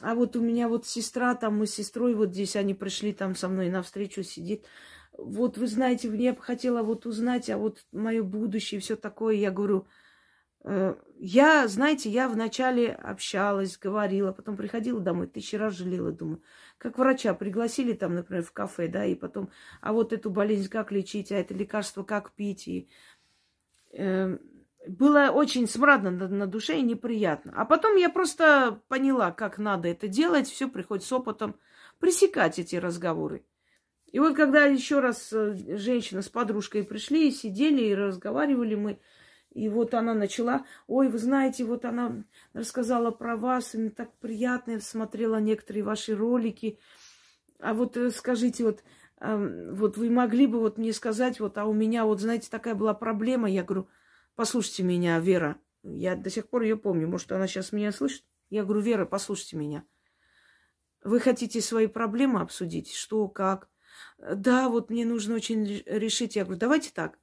а вот у меня вот сестра, там мы с сестрой вот здесь, они пришли там со мной навстречу сидит. Вот вы знаете, я бы хотела вот узнать, а вот мое будущее, все такое. Я говорю, я, знаете, я вначале общалась, говорила, потом приходила домой, тысячи раз жалела, думаю, как врача пригласили там, например, в кафе, да, и потом, а вот эту болезнь как лечить, а это лекарство как пить. И, э, было очень смрадно на, на душе и неприятно. А потом я просто поняла, как надо это делать, все приходит с опытом, пресекать эти разговоры. И вот когда еще раз э, женщина с подружкой пришли, сидели и разговаривали мы, и вот она начала, ой, вы знаете, вот она рассказала про вас, мне так приятно, я смотрела некоторые ваши ролики. А вот э, скажите, вот, вот вы могли бы вот мне сказать, вот, а у меня вот, знаете, такая была проблема. Я говорю, послушайте меня, Вера. Я до сих пор ее помню. Может, она сейчас меня слышит? Я говорю, Вера, послушайте меня. Вы хотите свои проблемы обсудить? Что, как? Да, вот мне нужно очень решить. Я говорю, давайте так.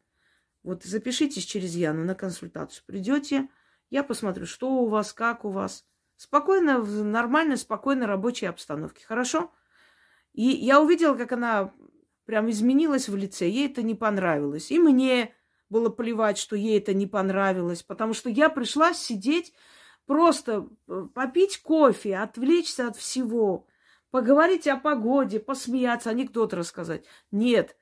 Вот запишитесь через Яну на консультацию. Придете, я посмотрю, что у вас, как у вас. Спокойно, в нормальной, спокойной рабочей обстановке. Хорошо? И я увидела, как она прям изменилась в лице. Ей это не понравилось. И мне было плевать, что ей это не понравилось. Потому что я пришла сидеть, просто э, попить кофе, отвлечься от всего. Поговорить о погоде, посмеяться, анекдот рассказать. Нет,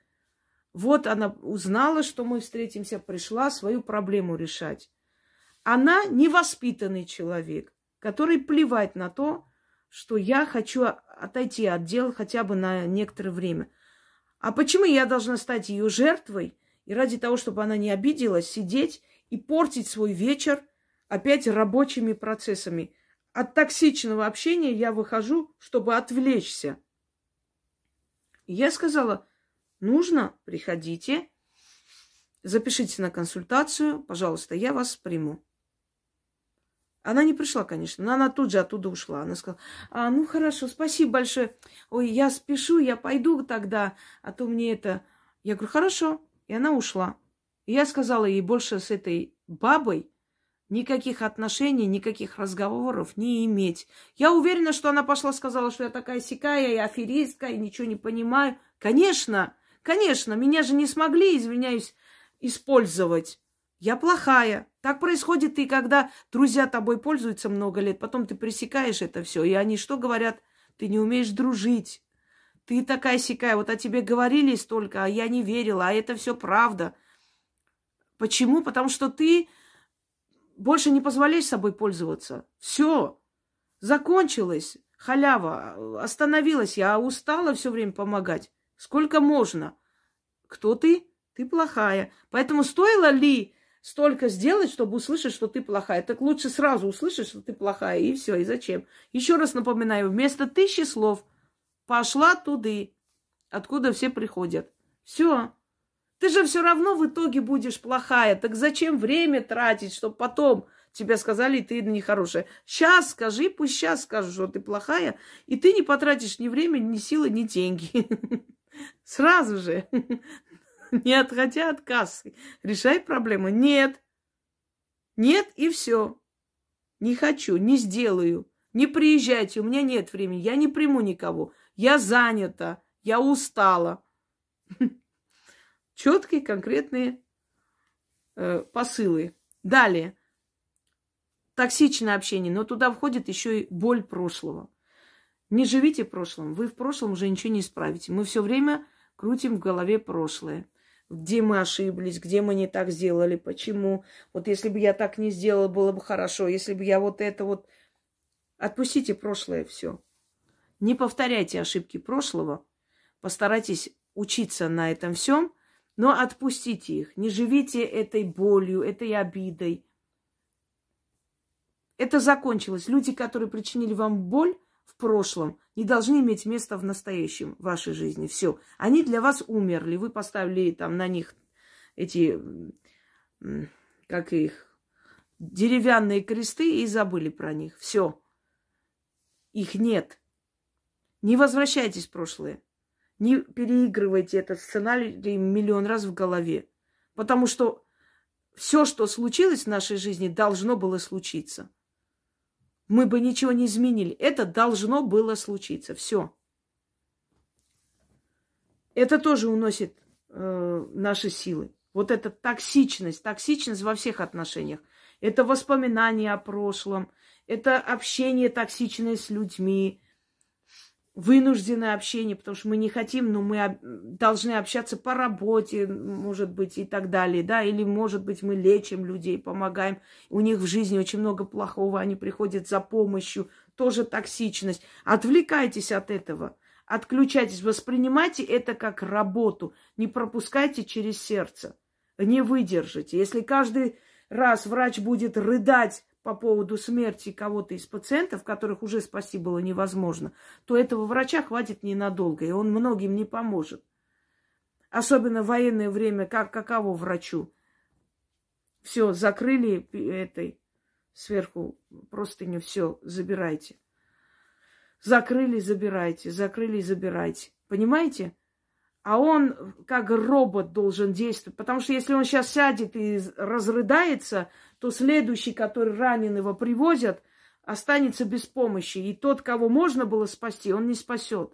вот она узнала, что мы встретимся, пришла свою проблему решать. Она невоспитанный человек, который плевать на то, что я хочу отойти от дел хотя бы на некоторое время. А почему я должна стать ее жертвой и ради того, чтобы она не обиделась, сидеть и портить свой вечер опять рабочими процессами? От токсичного общения я выхожу, чтобы отвлечься. И я сказала, Нужно, приходите, запишите на консультацию, пожалуйста, я вас приму. Она не пришла, конечно, но она тут же оттуда ушла. Она сказала, а, ну хорошо, спасибо большое. Ой, я спешу, я пойду тогда, а то мне это... Я говорю, хорошо. И она ушла. И я сказала ей больше с этой бабой никаких отношений, никаких разговоров не иметь. Я уверена, что она пошла, сказала, что я такая сикая, я аферистка, и ничего не понимаю. Конечно, Конечно, меня же не смогли, извиняюсь, использовать. Я плохая. Так происходит и когда друзья тобой пользуются много лет, потом ты пресекаешь это все, и они что говорят? Ты не умеешь дружить. Ты такая сякая, вот о тебе говорили столько, а я не верила, а это все правда. Почему? Потому что ты больше не позволяешь собой пользоваться. Все. Закончилось. Халява. Остановилась. Я устала все время помогать. Сколько можно? Кто ты? Ты плохая. Поэтому стоило ли столько сделать, чтобы услышать, что ты плохая? Так лучше сразу услышать, что ты плохая, и все. И зачем? Еще раз напоминаю, вместо тысячи слов пошла туды, откуда все приходят. Все. Ты же все равно в итоге будешь плохая. Так зачем время тратить, чтобы потом тебе сказали, ты нехорошая. Сейчас скажи, пусть сейчас скажут, что ты плохая, и ты не потратишь ни время, ни силы, ни деньги. Сразу же, не отходя от кассы. Решай проблему. Нет. Нет и все. Не хочу, не сделаю. Не приезжайте, у меня нет времени. Я не приму никого. Я занята, я устала. Четкие, конкретные э, посылы. Далее. Токсичное общение, но туда входит еще и боль прошлого. Не живите прошлым. Вы в прошлом уже ничего не исправите. Мы все время крутим в голове прошлое. Где мы ошиблись, где мы не так сделали, почему. Вот если бы я так не сделала, было бы хорошо. Если бы я вот это вот... Отпустите прошлое все. Не повторяйте ошибки прошлого. Постарайтесь учиться на этом всем, но отпустите их. Не живите этой болью, этой обидой. Это закончилось. Люди, которые причинили вам боль, в прошлом не должны иметь места в настоящем в вашей жизни. Все. Они для вас умерли. Вы поставили там на них эти, как их, деревянные кресты и забыли про них. Все. Их нет. Не возвращайтесь в прошлое. Не переигрывайте этот сценарий миллион раз в голове. Потому что все, что случилось в нашей жизни, должно было случиться мы бы ничего не изменили. Это должно было случиться. Все. Это тоже уносит э, наши силы. Вот эта токсичность, токсичность во всех отношениях. Это воспоминания о прошлом, это общение токсичное с людьми, вынужденное общение, потому что мы не хотим, но мы должны общаться по работе, может быть, и так далее, да, или, может быть, мы лечим людей, помогаем, у них в жизни очень много плохого, они приходят за помощью, тоже токсичность. Отвлекайтесь от этого, Отключайтесь, воспринимайте это как работу. Не пропускайте через сердце. Не выдержите. Если каждый раз врач будет рыдать по поводу смерти кого-то из пациентов, которых уже спасти было невозможно, то этого врача хватит ненадолго, и он многим не поможет. Особенно в военное время, как каково врачу? Все, закрыли этой сверху простыню, все, забирайте. Закрыли, забирайте, закрыли, забирайте. Понимаете? А он как робот должен действовать. Потому что если он сейчас сядет и разрыдается, то следующий, который ранен его привозят, останется без помощи. И тот, кого можно было спасти, он не спасет.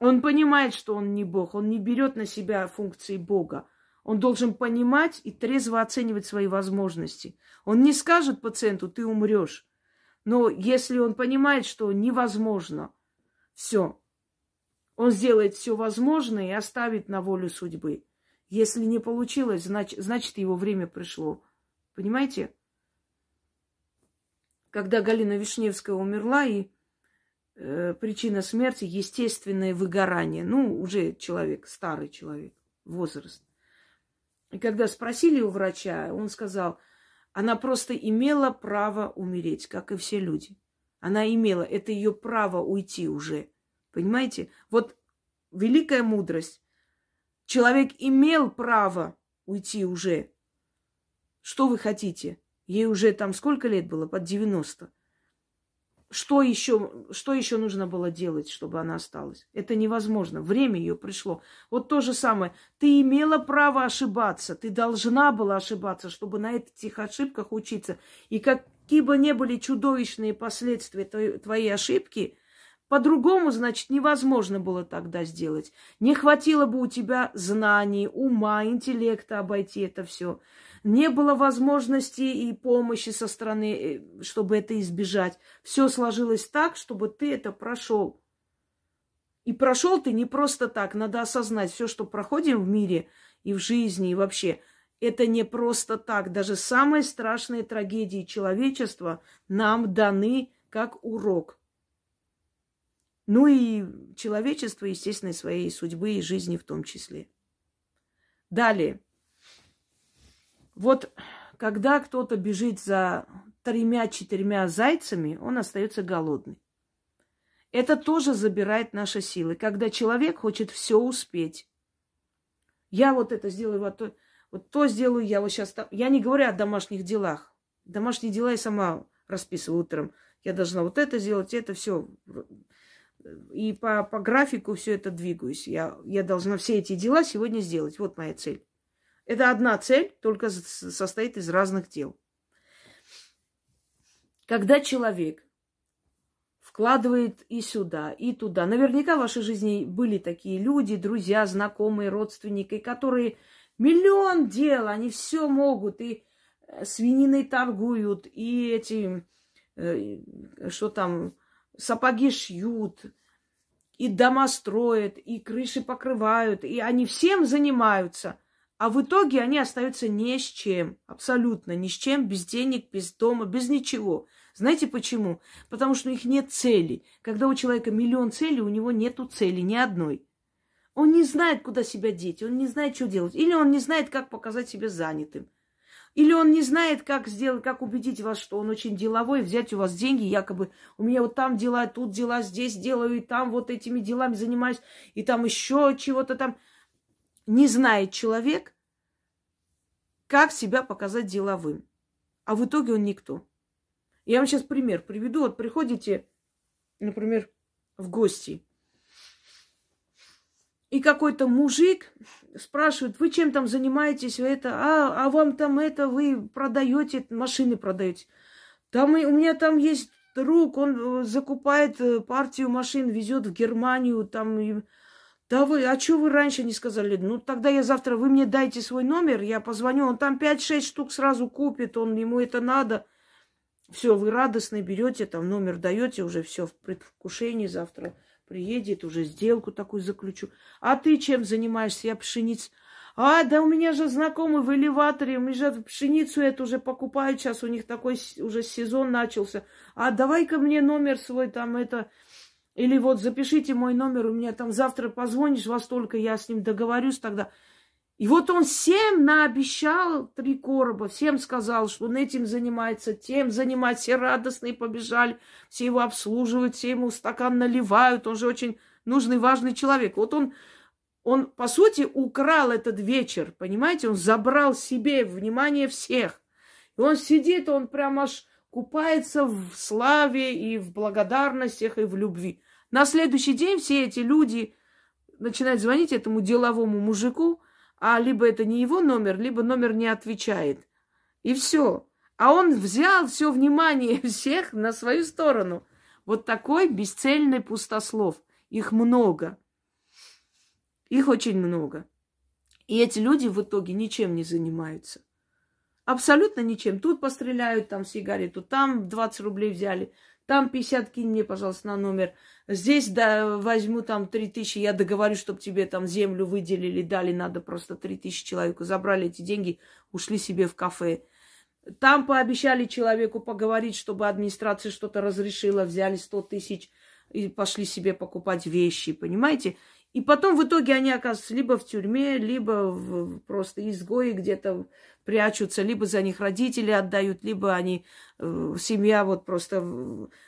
Он понимает, что он не Бог, он не берет на себя функции Бога. Он должен понимать и трезво оценивать свои возможности. Он не скажет пациенту, ты умрешь. Но если он понимает, что невозможно, все, он сделает все возможное и оставит на волю судьбы. Если не получилось, значит, значит его время пришло. Понимаете? Когда Галина Вишневская умерла, и э, причина смерти естественное выгорание. Ну, уже человек, старый человек, возраст. И когда спросили у врача, он сказал, она просто имела право умереть, как и все люди. Она имела, это ее право уйти уже. Понимаете? Вот великая мудрость. Человек имел право уйти уже. Что вы хотите? Ей уже там сколько лет было? Под 90. Что еще, что еще нужно было делать, чтобы она осталась? Это невозможно. Время ее пришло. Вот то же самое. Ты имела право ошибаться. Ты должна была ошибаться, чтобы на этих ошибках учиться. И какие бы ни были чудовищные последствия твоей ошибки, по-другому, значит, невозможно было тогда сделать. Не хватило бы у тебя знаний, ума, интеллекта обойти это все не было возможности и помощи со стороны, э, чтобы это избежать. Все сложилось так, чтобы ты это прошел. И прошел ты не просто так. Надо осознать, все, что проходим в мире и в жизни, и вообще, это не просто так. Даже самые страшные трагедии человечества нам даны как урок. Ну и человечество, естественно, своей судьбы и жизни в том числе. Далее. Вот когда кто-то бежит за тремя-четырьмя зайцами, он остается голодный. Это тоже забирает наши силы. Когда человек хочет все успеть. Я вот это сделаю, вот то, вот то сделаю, я вот сейчас... Я не говорю о домашних делах. Домашние дела я сама расписываю утром. Я должна вот это сделать, это все. И по, по графику все это двигаюсь. Я, я должна все эти дела сегодня сделать. Вот моя цель. Это одна цель, только состоит из разных дел. Когда человек вкладывает и сюда, и туда. Наверняка в вашей жизни были такие люди, друзья, знакомые, родственники, которые миллион дел, они все могут, и э, свининой торгуют, и эти, э, что там, сапоги шьют, и дома строят, и крыши покрывают, и они всем занимаются – а в итоге они остаются ни с чем, абсолютно ни с чем, без денег, без дома, без ничего. Знаете почему? Потому что у них нет цели. Когда у человека миллион целей, у него нету цели ни одной. Он не знает, куда себя деть, он не знает, что делать. Или он не знает, как показать себя занятым. Или он не знает, как сделать, как убедить вас, что он очень деловой, взять у вас деньги, якобы у меня вот там дела, тут дела, здесь делаю, и там вот этими делами занимаюсь, и там еще чего-то там не знает человек, как себя показать деловым. А в итоге он никто. Я вам сейчас пример приведу. Вот приходите, например, в гости. И какой-то мужик спрашивает, вы чем там занимаетесь, это, а, а вам там это, вы продаете, машины продаете. Там и, у меня там есть друг, он э, закупает э, партию машин, везет в Германию, там да вы, а что вы раньше не сказали? Ну, тогда я завтра, вы мне дайте свой номер, я позвоню, он там 5-6 штук сразу купит, он, ему это надо. Все, вы радостно берете, там номер даете, уже все в предвкушении завтра приедет, уже сделку такую заключу. А ты чем занимаешься? Я пшениц. А, да у меня же знакомый в элеваторе, у меня же пшеницу эту уже покупают, сейчас у них такой уже сезон начался. А давай-ка мне номер свой там это Или вот запишите мой номер, у меня там завтра позвонишь во столько, я с ним договорюсь тогда. И вот он всем наобещал три короба, всем сказал, что он этим занимается, тем занимается, все радостные побежали, все его обслуживают, все ему стакан наливают, он же очень нужный, важный человек. Вот он, он, по сути, украл этот вечер, понимаете, он забрал себе внимание всех. И он сидит, он прям аж купается в славе и в благодарностях и в любви. На следующий день все эти люди начинают звонить этому деловому мужику, а либо это не его номер, либо номер не отвечает. И все. А он взял все внимание всех на свою сторону. Вот такой бесцельный пустослов. Их много. Их очень много. И эти люди в итоге ничем не занимаются. Абсолютно ничем. Тут постреляют, там сигарету, там 20 рублей взяли, там 50 кинь мне, пожалуйста, на номер. Здесь да, возьму там 3 тысячи, я договорюсь, чтобы тебе там землю выделили, дали, надо просто 3 тысячи человеку. Забрали эти деньги, ушли себе в кафе. Там пообещали человеку поговорить, чтобы администрация что-то разрешила, взяли 100 тысяч и пошли себе покупать вещи, понимаете? И потом в итоге они оказываются либо в тюрьме, либо в просто изгои где-то прячутся, либо за них родители отдают, либо они, э, семья вот просто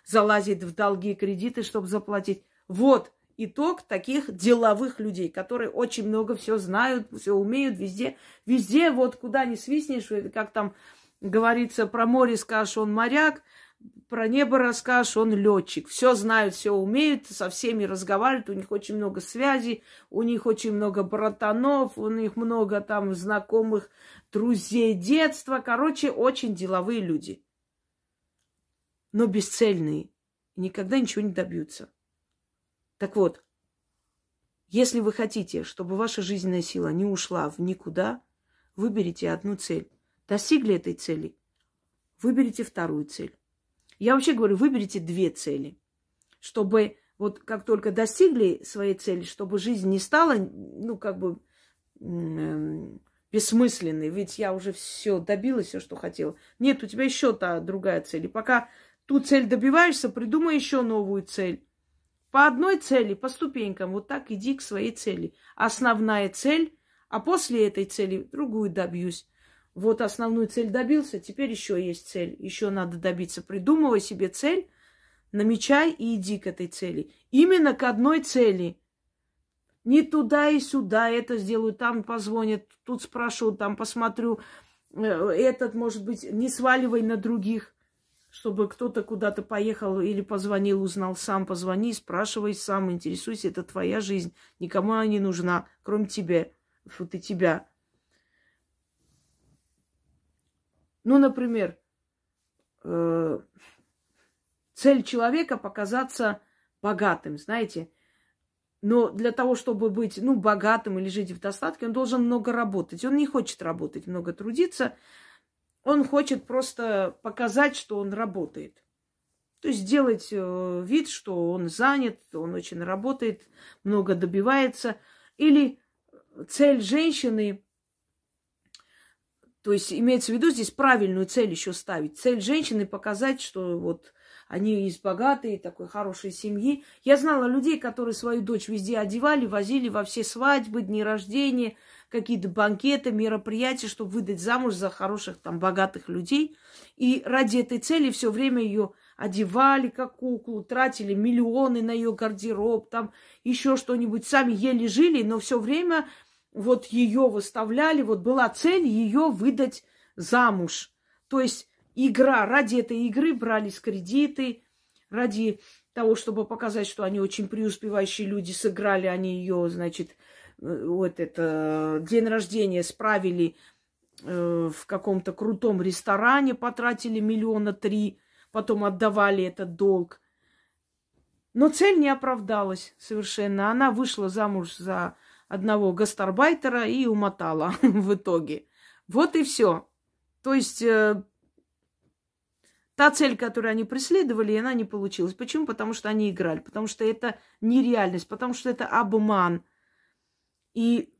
залазит в долги, кредиты, чтобы заплатить. Вот итог таких деловых людей, которые очень много все знают, все умеют везде. Везде, вот куда ни свистнешь, как там говорится, про море скажешь, он моряк, про небо расскажешь, он летчик. Все знают, все умеют, со всеми разговаривают, у них очень много связей, у них очень много братанов, у них много там знакомых друзей детства. Короче, очень деловые люди. Но бесцельные. Никогда ничего не добьются. Так вот, если вы хотите, чтобы ваша жизненная сила не ушла в никуда, выберите одну цель. Достигли этой цели, выберите вторую цель. Я вообще говорю, выберите две цели, чтобы вот как только достигли своей цели, чтобы жизнь не стала, ну, как бы бессмысленный, ведь я уже все добилась, все, что хотела. Нет, у тебя еще та другая цель. И пока ту цель добиваешься, придумай еще новую цель. По одной цели, по ступенькам, вот так иди к своей цели. Основная цель, а после этой цели другую добьюсь. Вот основную цель добился, теперь еще есть цель. Еще надо добиться. Придумывай себе цель, намечай и иди к этой цели. Именно к одной цели – не туда и сюда, это сделаю, там позвонят, тут спрошу, там посмотрю. Э, этот, может быть, не сваливай на других, чтобы кто-то куда-то поехал или позвонил, узнал сам, позвони, спрашивай сам, интересуйся, это твоя жизнь, никому она не нужна, кроме тебя, вот и тебя. Ну, например, э, цель человека показаться богатым, знаете, но для того, чтобы быть, ну, богатым или жить в достатке, он должен много работать. Он не хочет работать, много трудиться. Он хочет просто показать, что он работает. То есть сделать э, вид, что он занят, он очень работает, много добивается. Или цель женщины, то есть имеется в виду здесь правильную цель еще ставить. Цель женщины показать, что вот они из богатой, такой хорошей семьи. Я знала людей, которые свою дочь везде одевали, возили во все свадьбы, дни рождения, какие-то банкеты, мероприятия, чтобы выдать замуж за хороших, там, богатых людей. И ради этой цели все время ее одевали как куклу, тратили миллионы на ее гардероб, там еще что-нибудь, сами еле жили, но все время вот ее выставляли, вот была цель ее выдать замуж. То есть игра. Ради этой игры брались кредиты, ради того, чтобы показать, что они очень преуспевающие люди, сыграли они ее, значит, э, вот это день рождения справили э, в каком-то крутом ресторане, потратили миллиона три, потом отдавали этот долг. Но цель не оправдалась совершенно. Она вышла замуж за одного гастарбайтера и умотала в итоге. Вот и все. То есть э, Та цель, которую они преследовали, она не получилась. Почему? Потому что они играли, потому что это нереальность, потому что это обман. И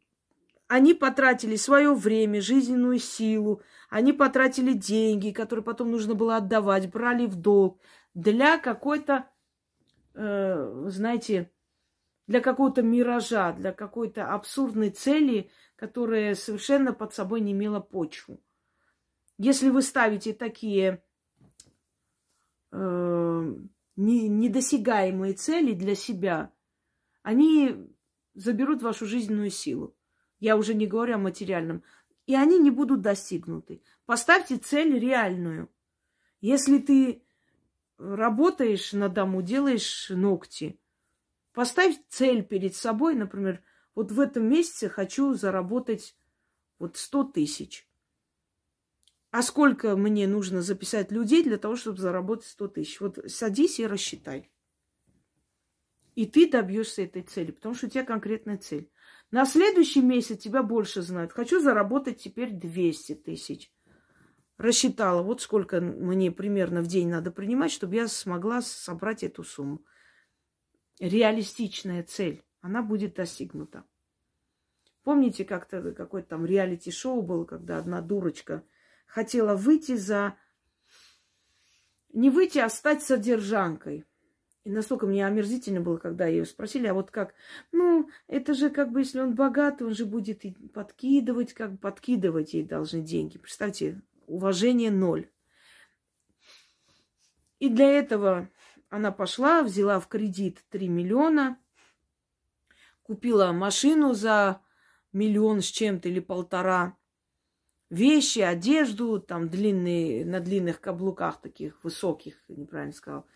они потратили свое время, жизненную силу, они потратили деньги, которые потом нужно было отдавать, брали в долг для какой-то э, знаете, для какого-то миража, для какой-то абсурдной цели, которая совершенно под собой не имела почву. Если вы ставите такие э, недосягаемые цели для себя, они заберут вашу жизненную силу. Я уже не говорю о материальном. И они не будут достигнуты. Поставьте цель реальную. Если ты работаешь на дому, делаешь ногти, поставь цель перед собой, например, вот в этом месяце хочу заработать вот 100 тысяч. А сколько мне нужно записать людей для того, чтобы заработать 100 тысяч? Вот садись и рассчитай. И ты добьешься этой цели, потому что у тебя конкретная цель. На следующий месяц тебя больше знают. Хочу заработать теперь 200 тысяч. Рассчитала, вот сколько мне примерно в день надо принимать, чтобы я смогла собрать эту сумму. Реалистичная цель, она будет достигнута. Помните, как-то какое-то там реалити-шоу было, когда одна дурочка хотела выйти за... Не выйти, а стать содержанкой. И настолько мне омерзительно было, когда ее спросили, а вот как? Ну, это же как бы, если он богат, он же будет и подкидывать, как бы подкидывать ей должны деньги. Представьте, уважение ноль. И для этого она пошла, взяла в кредит 3 миллиона, купила машину за миллион с чем-то или полтора, вещи, одежду, там длинные, на длинных каблуках таких высоких, неправильно сказал,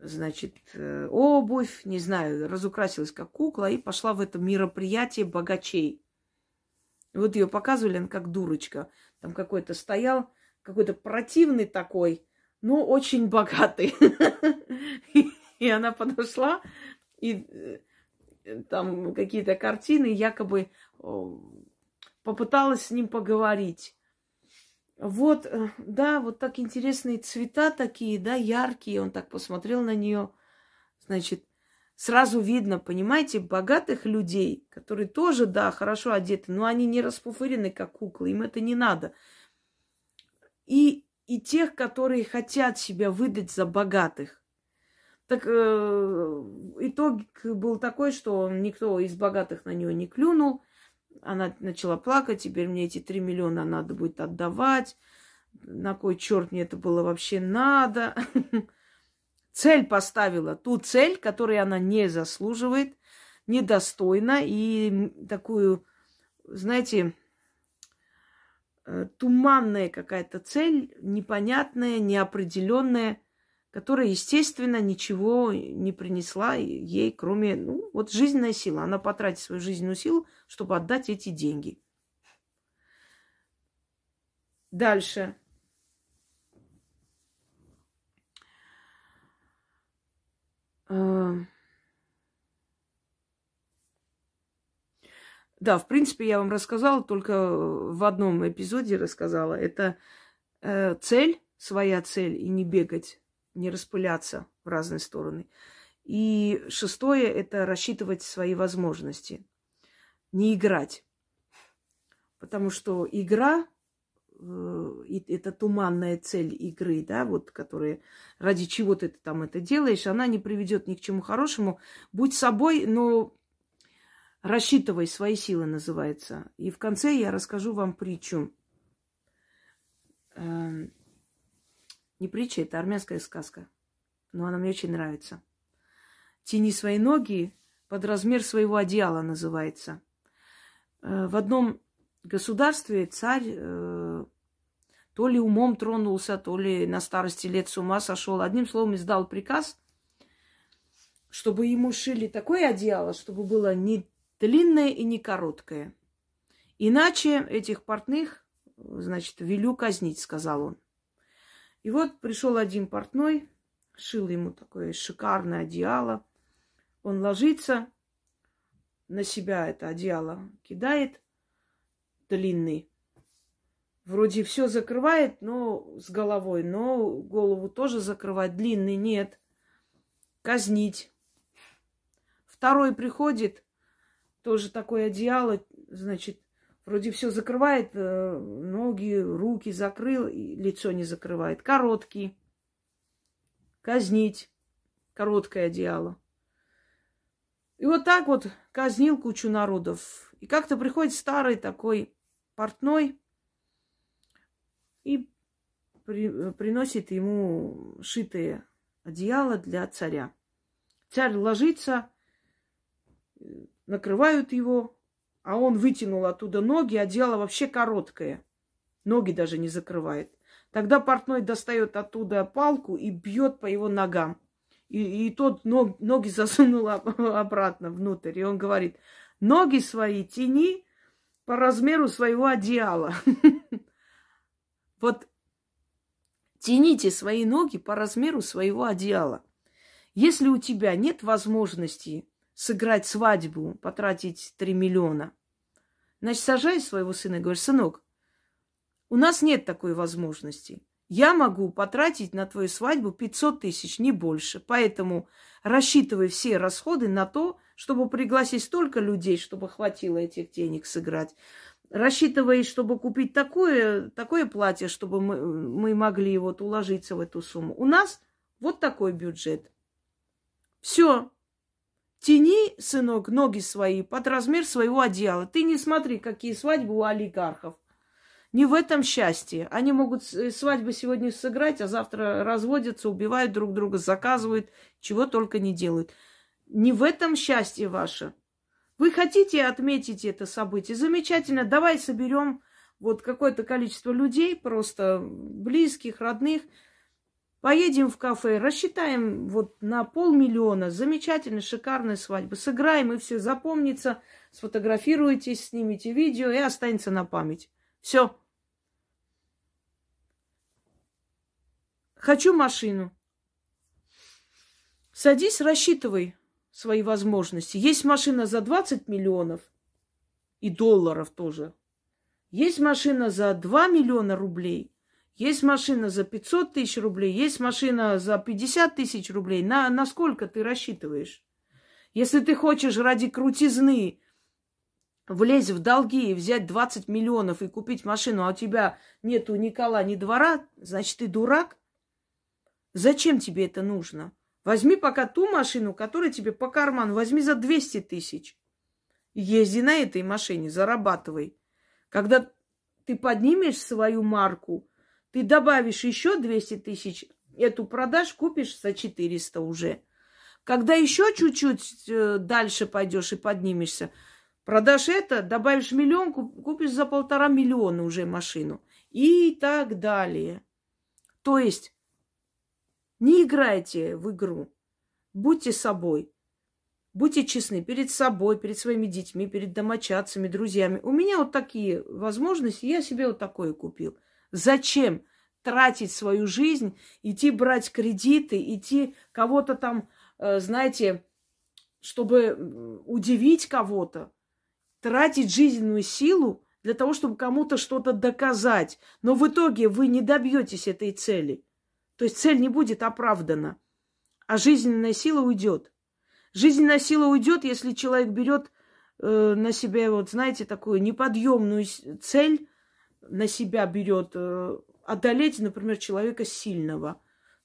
значит, э, обувь, не знаю, разукрасилась как кукла и пошла в это мероприятие богачей. И вот ее показывали, она как дурочка. Там какой-то стоял, какой-то противный такой, но очень богатый. И она подошла, и э, там какие-то картины, якобы попыталась с ним поговорить. Вот, э, да, вот так интересные цвета такие, да, яркие. Он так посмотрел на нее. Значит, сразу видно, понимаете, богатых людей, которые тоже, да, хорошо одеты, но они не распуфырены, как куклы, им это не надо. И, и тех, которые хотят себя выдать за богатых. Так э, итог был такой, что никто из богатых на нее не клюнул. Она начала плакать, теперь мне эти три миллиона надо будет отдавать. На кой черт мне это было вообще надо? Цель поставила, ту цель, которой она не заслуживает, недостойна и такую, знаете, туманная какая-то цель, непонятная, неопределенная – которая, естественно, ничего не принесла ей, кроме, ну, вот жизненная сила. Она потратит свою жизненную силу, чтобы отдать эти деньги. Дальше. А. Да, в принципе, я вам рассказала, только в одном эпизоде рассказала. Это э, цель, своя цель, и не бегать не распыляться в разные стороны. И шестое – это рассчитывать свои возможности, не играть. Потому что игра э, это туманная цель игры, да, вот, которая ради чего ты там это делаешь, она не приведет ни к чему хорошему. Будь собой, но рассчитывай свои силы, называется. И в конце я расскажу вам притчу. Эм, не притча, это армянская сказка. Но она мне очень нравится. «Тяни свои ноги под размер своего одеяла» называется. Э, в одном государстве царь э, то ли умом тронулся, то ли на старости лет с ума сошел. Одним словом, издал приказ, чтобы ему шили такое одеяло, чтобы было не длинное и не короткое. Иначе этих портных, значит, велю казнить, сказал он. И вот пришел один портной, шил ему такое шикарное одеяло. Он ложится на себя это одеяло, кидает длинный. Вроде все закрывает, но с головой, но голову тоже закрывает. Длинный нет. Казнить. Второй приходит, тоже такое одеяло, значит, Вроде все закрывает, э, ноги, руки закрыл, лицо не закрывает. Короткий. Казнить. короткое одеяло. И вот так вот казнил кучу народов. И как-то приходит старый такой портной и при, приносит ему шитые одеяло для царя. Царь ложится, накрывают его, а он вытянул оттуда ноги, одеяло вообще короткое. Ноги даже не закрывает. Тогда портной достает оттуда палку и бьет по его ногам. И, и тот ног, ноги засунул обратно внутрь. И он говорит, ноги свои тяни по размеру своего одеяла. Вот тяните свои ноги по размеру своего одеяла. Если у тебя нет возможности сыграть свадьбу, потратить 3 миллиона, значит, сажай своего сына и говоришь, сынок, у нас нет такой возможности. Я могу потратить на твою свадьбу 500 тысяч, не больше. Поэтому рассчитывай все расходы на то, чтобы пригласить столько людей, чтобы хватило этих денег сыграть. Рассчитывай, чтобы купить такое, такое платье, чтобы мы, мы могли вот уложиться в эту сумму. У нас вот такой бюджет. Все. Тяни, сынок, ноги свои под размер своего одеяла. Ты не смотри, какие свадьбы у олигархов. Не в этом счастье. Они могут э, свадьбы сегодня сыграть, а завтра разводятся, убивают друг друга, заказывают, чего только не делают. Не в этом счастье ваше. Вы хотите отметить это событие? Замечательно. Давай соберем вот какое-то количество людей, просто близких, родных. Поедем в кафе, рассчитаем вот на полмиллиона. Замечательно, шикарная свадьба. Сыграем и все запомнится. Сфотографируйтесь, снимите видео и останется на память. Все. Хочу машину. Садись, рассчитывай свои возможности. Есть машина за 20 миллионов и долларов тоже. Есть машина за 2 миллиона рублей. Есть машина за 500 тысяч рублей. Есть машина за 50 тысяч рублей. На, на сколько ты рассчитываешь? Если ты хочешь ради крутизны влезть в долги и взять 20 миллионов и купить машину, а у тебя нету ни кола, ни двора, значит, ты дурак. Зачем тебе это нужно? Возьми пока ту машину, которая тебе по карману. Возьми за 200 тысяч. Езди на этой машине, зарабатывай. Когда ты поднимешь свою марку, ты добавишь еще 200 тысяч, эту продашь, купишь за 400 уже. Когда еще чуть-чуть э, дальше пойдешь и поднимешься, продашь это, добавишь миллион, купишь за полтора миллиона уже машину. И так далее. То есть не играйте в игру. Будьте собой. Будьте честны перед собой, перед своими детьми, перед домочадцами, друзьями. У меня вот такие возможности, я себе вот такое купил. Зачем тратить свою жизнь, идти брать кредиты, идти кого-то там, э, знаете, чтобы удивить кого-то, тратить жизненную силу для того, чтобы кому-то что-то доказать. Но в итоге вы не добьетесь этой цели. То есть цель не будет оправдана, а жизненная сила уйдет. Жизненная сила уйдет, если человек берет э, на себя, вот знаете, такую неподъемную цель, на себя берет э, одолеть, например, человека сильного,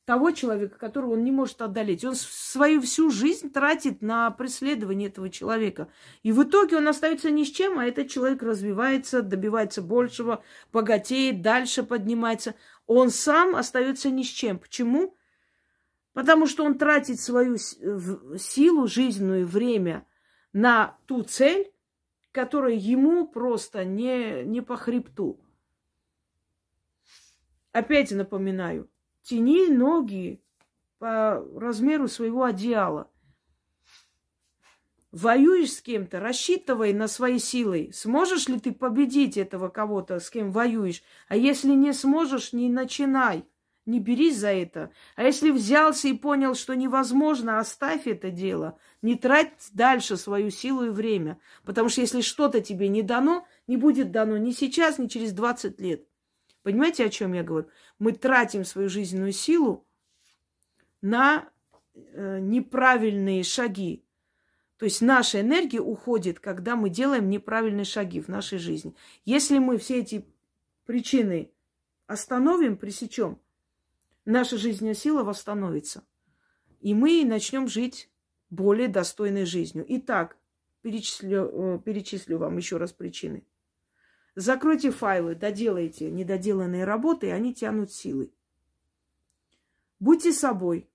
того человека, которого он не может одолеть. Он свою всю жизнь тратит на преследование этого человека. И в итоге он остается ни с чем, а этот человек развивается, добивается большего, богатеет, дальше поднимается он сам остается ни с чем. Почему? Потому что он тратит свою силу, жизненное время на ту цель, которая ему просто не, не по хребту. Опять напоминаю, тяни ноги по размеру своего одеяла. Воюешь с кем-то, рассчитывай на свои силы. Сможешь ли ты победить этого кого-то, с кем воюешь? А если не сможешь, не начинай. Не берись за это. А если взялся и понял, что невозможно, оставь это дело. Не трать дальше свою силу и время. Потому что если что-то тебе не дано, не будет дано ни сейчас, ни через 20 лет. Понимаете, о чем я говорю? Мы тратим свою жизненную силу на э, неправильные шаги. То есть наша энергия уходит, когда мы делаем неправильные шаги в нашей жизни. Если мы все эти причины остановим, пресечем, наша жизненная сила восстановится. И мы начнем жить более достойной жизнью. Итак, перечислю, э, перечислю вам еще раз причины. Закройте файлы, доделайте недоделанные работы, и они тянут силы. Будьте собой.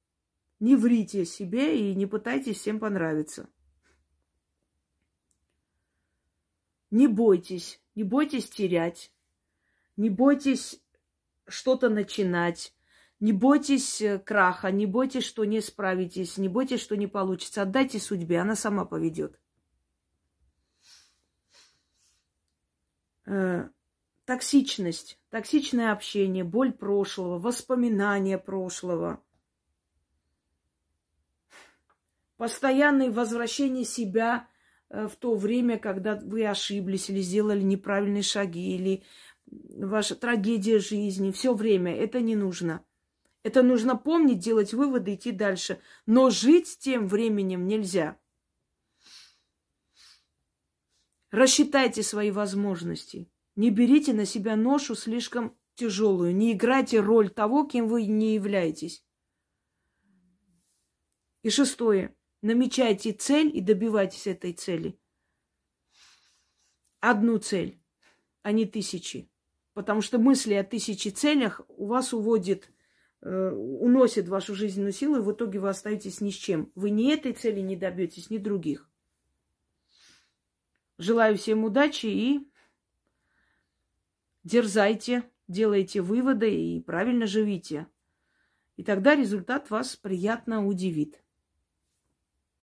Не врите себе и не пытайтесь всем понравиться. Не бойтесь, не бойтесь терять, не бойтесь что-то начинать, не бойтесь э, краха, не бойтесь, что не справитесь, не бойтесь, что не получится. Отдайте судьбе, она сама поведет. Э, токсичность, токсичное общение, боль прошлого, воспоминания прошлого, постоянное возвращение себя э, в то время, когда вы ошиблись или сделали неправильные шаги, или ваша трагедия жизни, все время. Это не нужно. Это нужно помнить, делать выводы, идти дальше. Но жить тем временем нельзя. Рассчитайте свои возможности. Не берите на себя ношу слишком тяжелую. Не играйте роль того, кем вы не являетесь. И шестое. Намечайте цель и добивайтесь этой цели. Одну цель, а не тысячи. Потому что мысли о тысячи целях у вас уводит, э, уносит вашу жизненную силу, и в итоге вы остаетесь ни с чем. Вы ни этой цели не добьетесь, ни других. Желаю всем удачи и дерзайте, делайте выводы и правильно живите. И тогда результат вас приятно удивит.